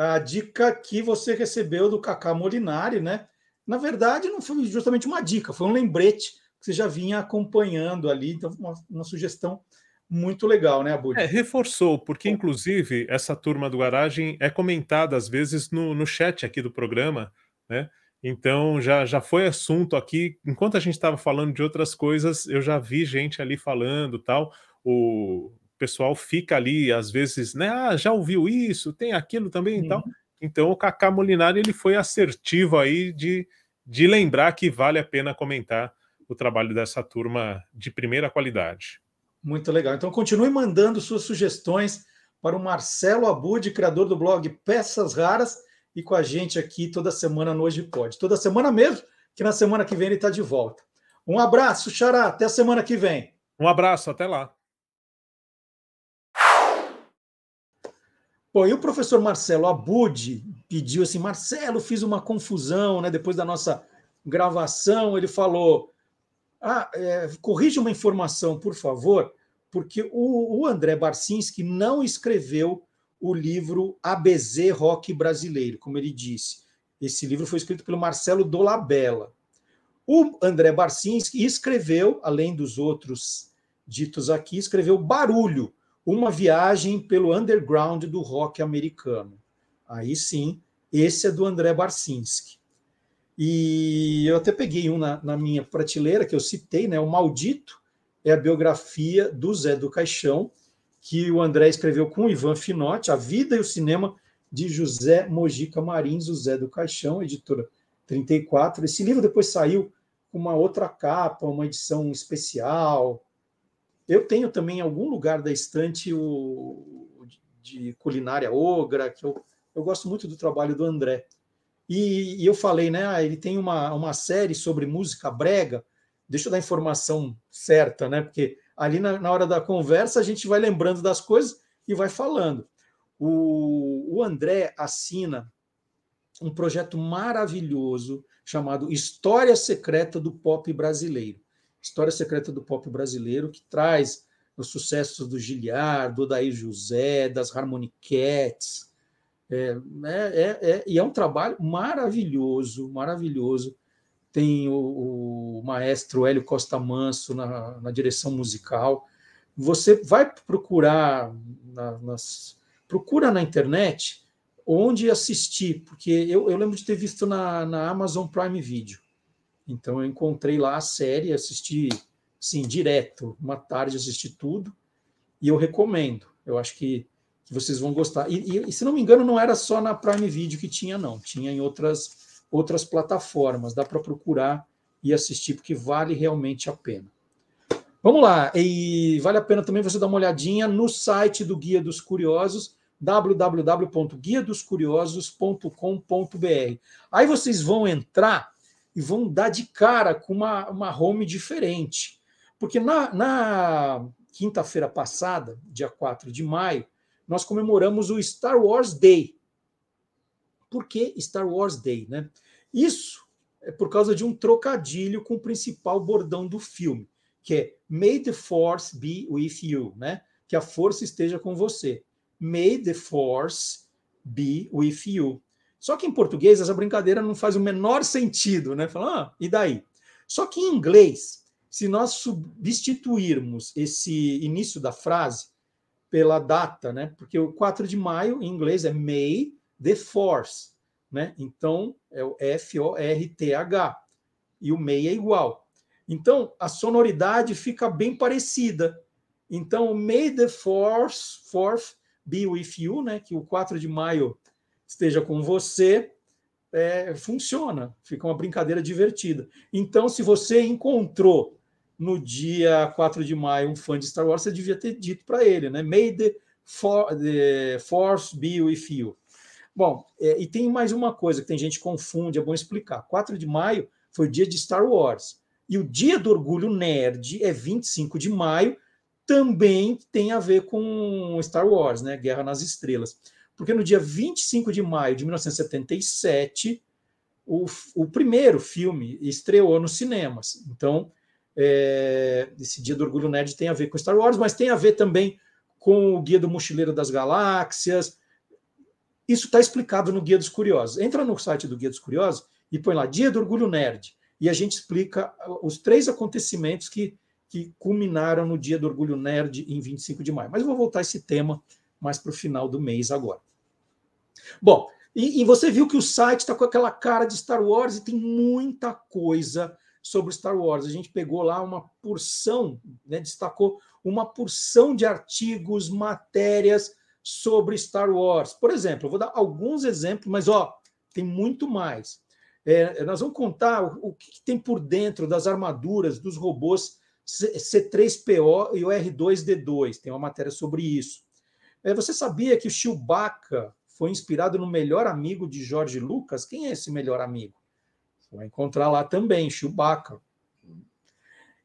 A: a dica que você recebeu do Cacá Molinari, né? Na verdade, não foi justamente uma dica, foi um lembrete que você já vinha acompanhando ali, então uma, uma sugestão muito legal, né, Abud?
G: É, reforçou, porque inclusive essa turma do Garagem é comentada às vezes no, no chat aqui do programa, né? Então já, já foi assunto aqui. Enquanto a gente estava falando de outras coisas, eu já vi gente ali falando tal. O, pessoal fica ali, às vezes, né? Ah, já ouviu isso, tem aquilo também e tal. Uhum. Então o Kaká Molinari ele foi assertivo aí de, de lembrar que vale a pena comentar o trabalho dessa turma de primeira qualidade.
A: Muito legal. Então continue mandando suas sugestões para o Marcelo Abud, criador do blog Peças Raras, e com a gente aqui toda semana no Hoje Pode. Toda semana mesmo, que na semana que vem ele está de volta. Um abraço, Xará. Até a semana que vem.
G: Um abraço, até lá.
A: Bom, e o professor Marcelo Abud pediu assim, Marcelo, fiz uma confusão, né? Depois da nossa gravação, ele falou: ah, é, corrija uma informação, por favor, porque o, o André Barcinski não escreveu o livro ABZ Rock Brasileiro, como ele disse. Esse livro foi escrito pelo Marcelo Dolabella. O André Barcinski escreveu, além dos outros ditos aqui, escreveu Barulho, uma viagem pelo underground do rock americano. Aí sim, esse é do André Barcinski. E eu até peguei um na, na, minha prateleira, que eu citei, né? O Maldito é a biografia do Zé do Caixão, que o André escreveu com o Ivan Finotti, A Vida e o Cinema de José Mojica Marins, o Zé do Caixão, editora 34. Esse livro depois saiu com uma outra capa, uma edição especial, eu tenho também em algum lugar da estante o de culinária ogra, que eu, eu gosto muito do trabalho do André. E, e eu falei, né? Ah, ele tem uma, uma série sobre música brega. Deixa eu dar a informação certa, né? Porque ali na, na hora da conversa a gente vai lembrando das coisas e vai falando. O, o André assina um projeto maravilhoso chamado História Secreta do Pop Brasileiro. História Secreta do Pop Brasileiro, que traz os sucessos do Giliar, do Odair José, das Harmony Cats, É, é, é, e é um trabalho maravilhoso, maravilhoso. Tem o, o maestro Hélio Costa Manso na, na, direção musical. Você vai procurar na, nas, procura na internet onde assistir, porque eu, eu lembro de ter visto na, na Amazon Prime Video. Então eu encontrei lá a série, assisti sim, direto, uma tarde assisti tudo, e eu recomendo. Eu acho que que vocês vão gostar. E, e, e, se não me engano, não era só na Prime Video que tinha, não. Tinha em outras, outras plataformas. Dá para procurar e assistir, porque vale realmente a pena. Vamos lá. E vale a pena também você dar uma olhadinha no site do Guia dos Curiosos, www.guiadoscuriosos.com.br. Aí vocês vão entrar e vão dar de cara com uma, uma home diferente. Porque na, na quinta-feira passada, dia 4 de maio, nós comemoramos o Star Wars Day. Por que Star Wars Day? Né? Isso é por causa de um trocadilho com o principal bordão do filme, que é May the Force be with you, né? Que a força esteja com você. May the Force be with you. Só que em português essa brincadeira não faz o menor sentido, né? Fala, ah, e daí? Só que em inglês, se nós substituirmos esse início da frase pela data, né? Porque o 4 de maio, em inglês, é May the Force, né? Então, é o F-O-R-T-H. E o May é igual. Então, a sonoridade fica bem parecida. Então, May the Force, Fourth be with you, né? Que o 4 de maio esteja com você, é, funciona. Fica uma brincadeira divertida. Então, se você encontrou no dia 4 de maio, um fã de Star Wars, você devia ter dito para ele, né? May the, for, the, Force be with you. Bom, é, e tem mais uma coisa que tem gente que confunde, é bom explicar. 4 de maio foi o dia de Star Wars. E o dia do orgulho nerd é 25 de maio, também tem a ver com Star Wars, né? Guerra nas Estrelas. Porque no dia 25 de maio de 1977, o, o primeiro filme estreou nos cinemas. Então, é, esse Dia do Orgulho Nerd tem a ver com Star Wars, mas tem a ver também com o Guia do Mochileiro das Galáxias. Isso está explicado no Guia dos Curiosos. Entra no site do Guia dos Curiosos e põe lá Dia do Orgulho Nerd. E a gente explica os três acontecimentos que, que culminaram no Dia do Orgulho Nerd em 25 de maio. Mas eu vou voltar a esse tema mais para o final do mês agora. Bom, e, e você viu que o site está com aquela cara de Star Wars e tem muita coisa sobre Star Wars. A gente pegou lá uma porção, né, destacou uma porção de artigos, matérias sobre Star Wars. Por exemplo, eu vou dar alguns exemplos, mas ó, tem muito mais. É, nós vamos contar o, o que, que, tem por dentro das armaduras dos robôs C3PO e o R2D2. Tem uma matéria sobre isso. É, você sabia que o Chewbacca foi inspirado no melhor amigo de George Lucas? Quem é esse melhor amigo? vai encontrar lá também, Chewbacca.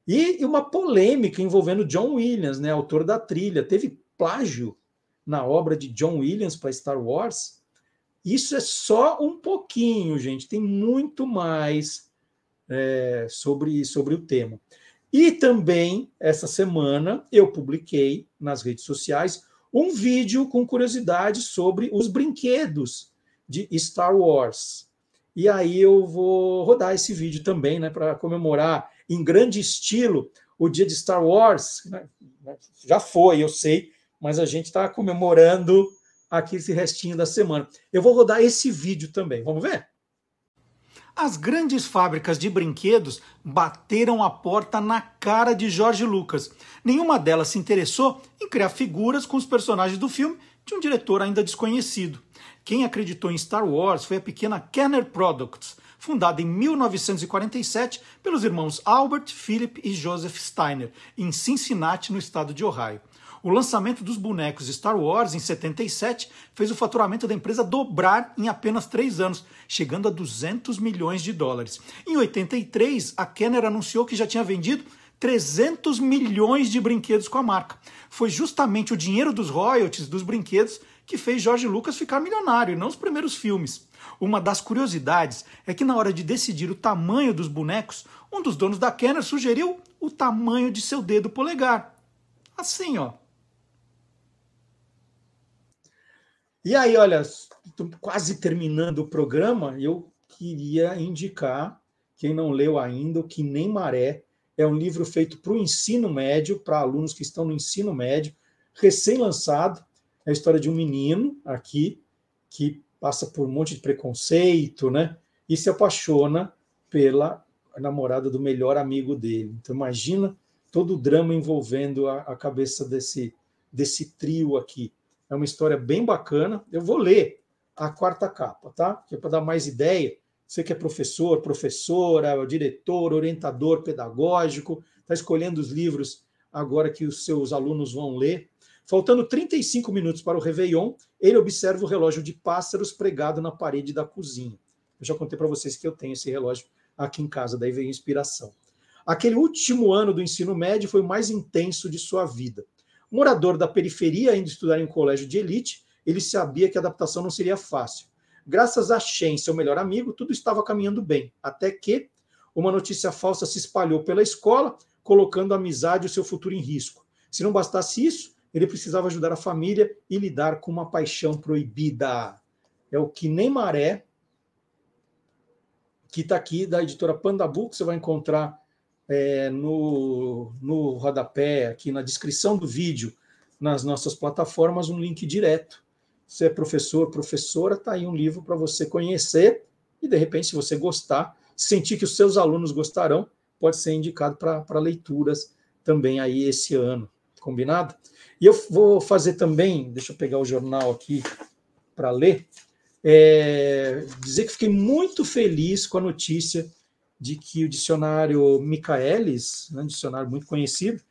A: E uma polêmica envolvendo John Williams, né, autor da trilha. Teve plágio na obra de John Williams para Star Wars. Isso é só um pouquinho, gente. Tem muito mais é, sobre, sobre o tema. E também, essa semana, eu publiquei nas redes sociais um vídeo com curiosidades sobre os brinquedos de Star Wars. E aí eu vou rodar esse vídeo também, né, para comemorar em grande estilo o dia de Star Wars. Né? Já foi, eu sei, mas a gente está comemorando aqui esse restinho da semana. Eu vou rodar esse vídeo também. Vamos ver? As grandes fábricas de brinquedos bateram a porta na cara de George Lucas. Nenhuma delas se interessou em criar figuras com os personagens do filme de um diretor ainda desconhecido. Quem acreditou em Star Wars foi a pequena Kenner Products, fundada em 1947 pelos irmãos Albert, Philip e Joseph Steiner, em Cincinnati, no estado de Ohio. O lançamento dos bonecos Star Wars em 77 fez o faturamento da empresa dobrar em apenas três anos, chegando a 200 milhões de dólares. Em 83, a Kenner anunciou que já tinha vendido 300 milhões de brinquedos com a marca. Foi justamente o dinheiro dos royalties dos brinquedos que fez George Lucas ficar milionário, e não os primeiros filmes. Uma das curiosidades é que na hora de decidir o tamanho dos bonecos, um dos donos da Kenner sugeriu o tamanho de seu dedo polegar. Assim, ó. E aí, olha, quase terminando o programa, eu queria indicar, quem não leu ainda, o Que Nem Maré, é um livro feito para o ensino médio, para alunos que estão no ensino médio, recém-lançado. É a história de um menino aqui que passa por um monte de preconceito, né? E se apaixona pela namorada do melhor amigo dele. Então imagina todo o drama envolvendo a, a cabeça desse desse trio aqui. É uma história bem bacana. Eu vou ler a quarta capa, tá? Que é para dar mais ideia. Você que é professor, professora, diretor, orientador pedagógico, está escolhendo os livros agora que os seus alunos vão ler. Faltando 35 minutos para o Réveillon, ele observa o relógio de pássaros pregado na parede da cozinha. Eu já contei para vocês que eu tenho esse relógio aqui em casa, daí veio inspiração. Aquele último ano do ensino médio foi o mais intenso de sua vida. Morador da periferia, ainda estudar em um colégio de elite, ele sabia que a adaptação não seria fácil. Graças a Shen, seu melhor amigo, tudo estava caminhando bem, até que uma notícia falsa se espalhou pela escola, colocando a amizade e o seu futuro em risco. Se não bastasse isso, ele precisava ajudar a família e lidar com uma paixão proibida. É o que nem maré, que está aqui da editora Pandabu, que você vai encontrar é, no, no rodapé, aqui na descrição do vídeo, nas nossas plataformas, um link direto. Se é professor, professora, está aí um livro para você conhecer e, de repente, se você gostar, sentir que os seus alunos gostarão, pode ser indicado para leituras também aí esse ano. Combinado? E eu vou fazer também, deixa eu pegar o jornal aqui para ler, é, dizer que fiquei muito feliz com a notícia de que o dicionário Michaelis, né, um dicionário muito conhecido,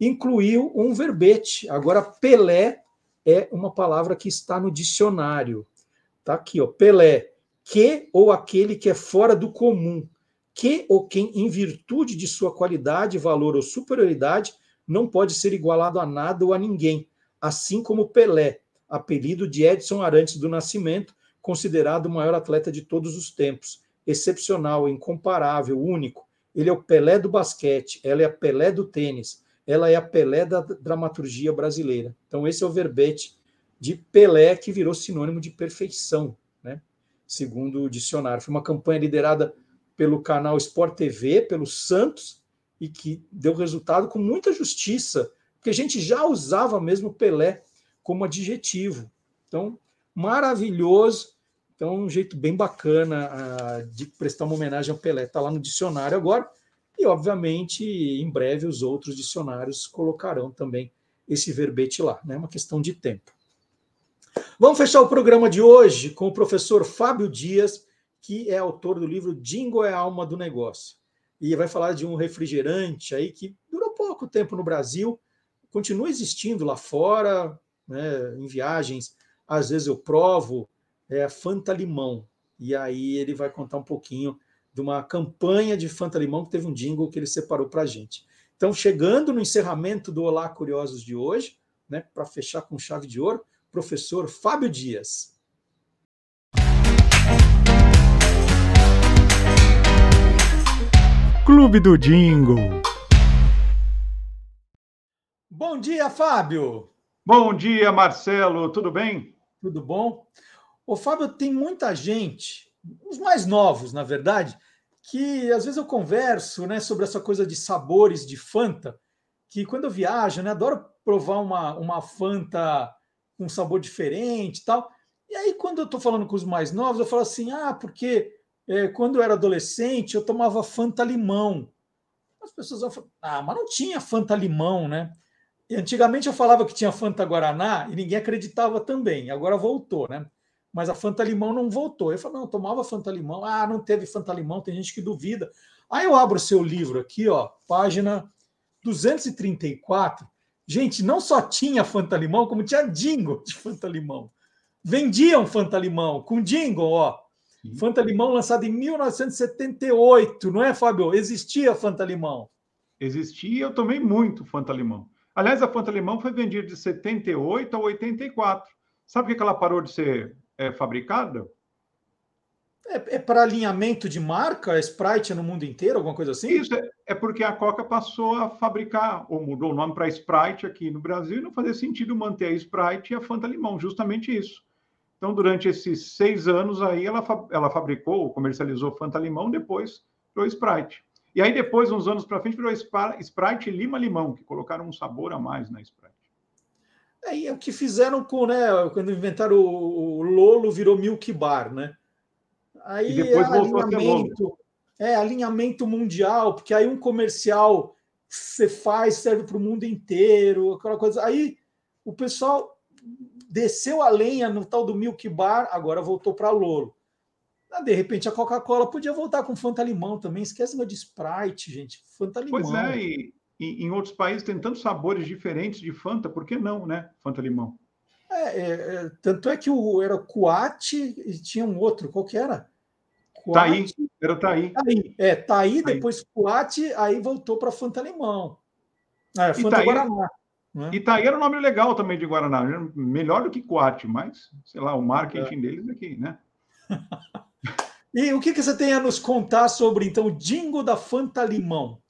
A: incluiu um verbete. Agora, Pelé é uma palavra que está no dicionário. Tá aqui, ó, Pelé, que ou aquele que é fora do comum, que ou quem, em virtude de sua qualidade, valor ou superioridade, não pode ser igualado a nada ou a ninguém, assim como Pelé, apelido de Edson Arantes do Nascimento, considerado o maior atleta de todos os tempos excepcional, incomparável, único. Ele é o Pelé do basquete, ela é a Pelé do tênis, ela é a Pelé da dramaturgia brasileira. Então, esse é o verbete de Pelé que virou sinônimo de perfeição, né? segundo o dicionário. Foi uma campanha liderada pelo canal Sport TV, pelo Santos, e que deu resultado com muita justiça, porque a gente já usava mesmo Pelé como adjetivo. Então, maravilhoso. Então, um jeito bem bacana uh, de prestar uma homenagem ao Pelé. Está lá no dicionário agora. E, obviamente, em breve os outros dicionários colocarão também esse verbete lá. É né? uma questão de tempo. Vamos fechar o programa de hoje com o professor Fábio Dias, que é autor do livro Dingo é a alma do negócio. E vai falar de um refrigerante aí que durou pouco tempo no Brasil, continua existindo lá fora, né, em viagens. Às vezes eu provo, é Fanta Limão. E aí ele vai contar um pouquinho de uma campanha de Fanta Limão que teve um jingle que ele separou para a gente. Então, chegando no encerramento do Olá Curiosos de hoje, né, para fechar com chave de ouro, professor Fábio Dias.
J: Clube do Jingle.
A: Bom dia, Fábio.
J: Bom dia, Marcelo. Tudo bem?
A: Tudo bom? O Fábio, tem muita gente, os mais novos, na verdade, que às vezes eu converso né, sobre essa coisa de sabores de Fanta, que quando eu viajo, né, adoro provar uma, uma Fanta com um sabor diferente e tal. E aí, quando eu estou falando com os mais novos, eu falo assim: ah, porque é, quando eu era adolescente eu tomava Fanta limão. As pessoas vão falar: ah, mas não tinha Fanta limão, né? E antigamente eu falava que tinha Fanta Guaraná e ninguém acreditava também. Agora voltou, né? Mas a Fanta Limão não voltou. Eu falei, não, tomava Fanta Limão. Ah, não teve Fanta Limão, tem gente que duvida. Aí eu abro o seu livro aqui, ó, página 234. Gente, não só tinha Fanta Limão, como tinha jingle de Fanta Limão. Vendiam Fanta Limão com jingle, ó. Fanta Limão lançado em 1978, não é, Fábio? Existia Fanta Limão.
J: Existia, eu tomei muito Fanta Limão. Aliás, a Fanta Limão foi vendida de 78 a 84. Sabe por que ela parou de ser é fabricada?
A: É, é para alinhamento de marca? Sprite no mundo inteiro, alguma coisa assim?
J: Isso, é, é porque a Coca passou a fabricar, ou mudou o nome para Sprite aqui no Brasil, e não fazia sentido manter a Sprite e a Fanta Limão, justamente isso. Então, durante esses seis anos aí, ela, ela fabricou, comercializou Fanta Limão, depois virou Sprite. E aí, depois, uns anos para frente, virou Sprite Lima Limão, que colocaram um sabor a mais na Sprite.
A: É, e é o que fizeram com, né? Quando inventaram o, o Lolo, virou Milk Bar, né? Aí
J: e depois
A: é alinhamento, é alinhamento mundial, porque aí um comercial você faz serve para o mundo inteiro, aquela coisa. Aí o pessoal desceu a lenha no tal do Milk Bar, agora voltou para Lolo. Ah, de repente a Coca-Cola podia voltar com Fanta Limão também. Esquece de Sprite, gente. Fanta Limão.
J: Pois é, e, e, em outros países tem tantos sabores diferentes de Fanta, por que não, né? Fanta Limão.
A: É, é, é tanto é que o, era Coate e tinha um outro, qual que era?
J: Taí, era Taí.
A: Taí. É, Taí, depois Coate, aí voltou para Fanta Limão. É, Fanta Itaí, Guaraná.
J: Né? Itaí era um nome legal também de Guaraná, melhor do que Coate, mas, sei lá, o marketing é. deles aqui, né? *laughs*
A: e o que, que você tem a nos contar sobre, então, o Dingo da Fanta Limão?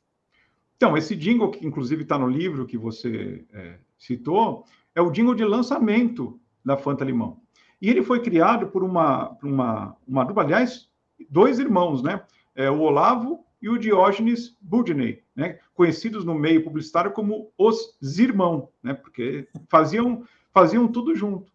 J: Então, esse jingle, que inclusive está no livro que você é, citou, é o jingle de lançamento da Fanta Limão. E ele foi criado por uma, uma, uma dupla, aliás, dois irmãos, né? É, o Olavo e o Diógenes Budney, né? conhecidos no meio publicitário como os Zirmão, né? porque faziam, faziam tudo junto.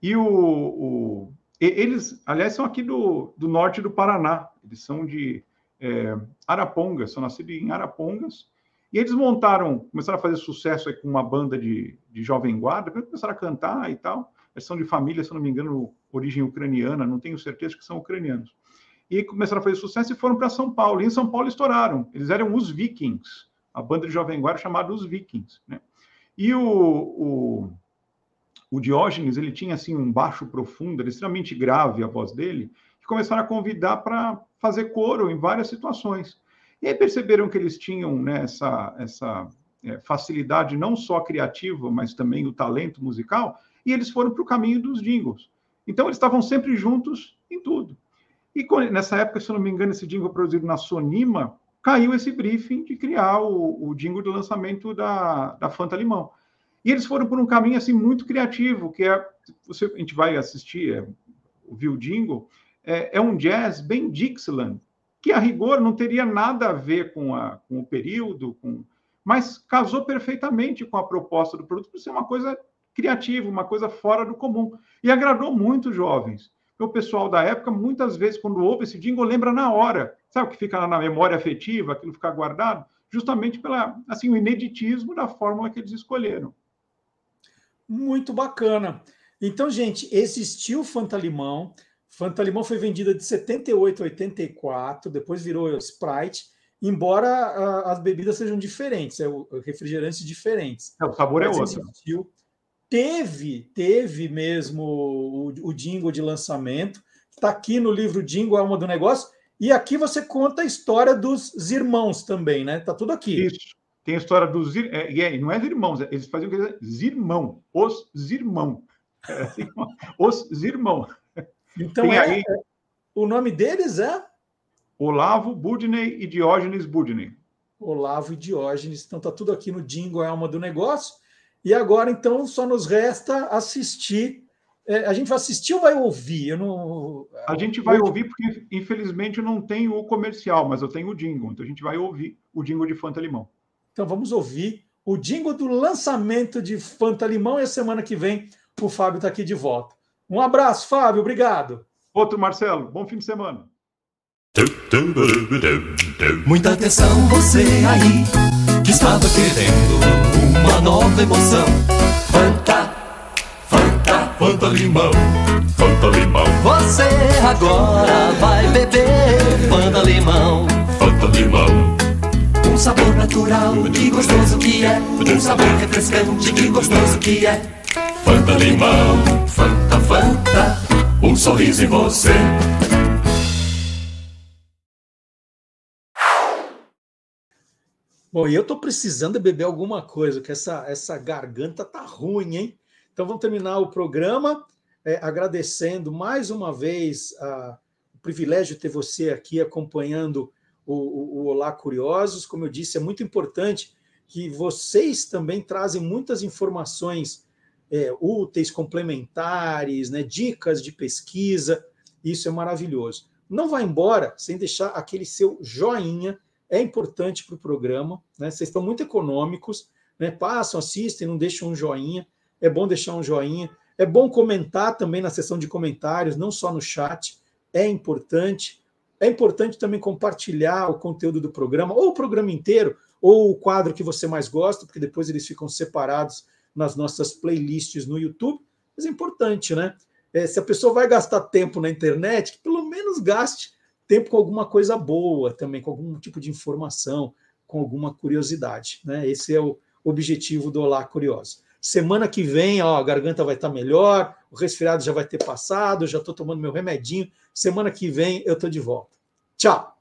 J: E o, o, eles, aliás, são aqui do, do norte do Paraná, eles são de é, Arapongas, são nascidos em Arapongas, e eles montaram, começaram a fazer sucesso com uma banda de, de jovem guarda, começaram a cantar e tal. Eles são de família, se não me engano, origem ucraniana, não tenho certeza que são ucranianos. E começaram a fazer sucesso e foram para São Paulo. E em São Paulo estouraram. Eles eram os Vikings, a banda de jovem guarda chamada os Vikings. Né? E o, o, o, Diógenes, ele tinha assim um baixo profundo, extremamente grave a voz dele, que começaram a convidar para fazer coro em várias situações. E aí perceberam que eles tinham né, essa, essa é, facilidade não só criativa, mas também o talento musical, e eles foram para o caminho dos jingles. Então, eles estavam sempre juntos em tudo. E nessa época, se eu não me engano, esse jingle produzido na Sonima, caiu esse briefing de criar o, o jingle de lançamento da, da Fanta Limão. E eles foram por um caminho assim muito criativo, que é você, a gente vai assistir, é, ouvir o jingle, é, é um jazz bem Dixieland, que a rigor não teria nada a ver com, a, com o período, com, mas casou perfeitamente com a proposta do produto, por ser uma coisa criativa, uma coisa fora do comum. E agradou muito os jovens. O pessoal da época, muitas vezes, quando ouve esse jingle, lembra na hora. Sabe o que fica na memória afetiva, aquilo fica guardado? Justamente pela assim, o ineditismo da fórmula que eles escolheram.
A: Muito bacana. Então, gente, existiu Fanta Limão, Fanta Limão foi vendida de 78 a 84, depois virou Sprite, embora a, as bebidas sejam diferentes, é refrigerantes diferentes.
J: É, o sabor é Mas é outro. Existiu.
A: Teve, teve mesmo o, o jingle de lançamento, está aqui no livro Jingle Alma do Negócio, e aqui você conta a história dos irmãos também, né? Tá tudo aqui.
J: Isso. Tem a história dos é, é, não é irmãos, eles faziam zirmão, os zirmão. É *laughs* assim, os zirmão.
A: Então, é, aí... o nome deles é?
J: Olavo Budney e Diógenes Budney.
A: Olavo e Diógenes. Então, tá tudo aqui no Dingo, é alma do negócio. E agora, então, só nos resta assistir. É, a gente vai assistir ou vai ouvir? Não...
J: A gente vai ouvir porque, infelizmente, eu não tenho o comercial, mas eu tenho o Dingo. Então, a gente vai ouvir o Dingo de Fanta Limão.
A: Então, vamos ouvir o Dingo do lançamento de Fanta Limão. E a semana que vem o Fábio está aqui de volta. Um abraço, Fábio, obrigado.
J: Outro, Marcelo, bom fim de semana.
K: Muita atenção, você aí que estava querendo uma nova emoção. Fanta, Fanta, Fanta Limão, Fanta Limão. Você agora vai beber Fanta Limão, Fanta Limão. Um sabor natural, que gostoso que é. Um sabor refrescante, que gostoso que é. Fanta limão, Fanta, Fanta, um sorriso em você.
A: Bom, e eu tô precisando beber alguma coisa, que essa, essa garganta tá ruim, hein? Então vamos terminar o programa é, agradecendo mais uma vez a, o privilégio de ter você aqui acompanhando o, o, o Olá Curiosos. Como eu disse, é muito importante que vocês também trazem muitas informações é, úteis, complementares, né, dicas de pesquisa. Isso é maravilhoso. Não vá embora sem deixar aquele seu joinha, é importante para o programa. Né? Vocês estão muito econômicos, né? passam, assistem, não deixam um joinha. É bom deixar um joinha. É bom comentar também na seção de comentários, não só no chat. É importante. É importante também compartilhar o conteúdo do programa, ou o programa inteiro, ou o quadro que você mais gosta, porque depois eles ficam separados nas nossas playlists no YouTube. Mas é importante, né? É, se a pessoa vai gastar tempo na internet, que pelo menos gaste tempo com alguma coisa boa também, com algum tipo de informação, com alguma curiosidade. Né? Esse é o objetivo do Olá Curioso. Semana que vem, ó, a garganta vai estar melhor, o resfriado já vai ter passado, já estou tomando meu remedinho. Semana que vem eu estou de volta. Tchau!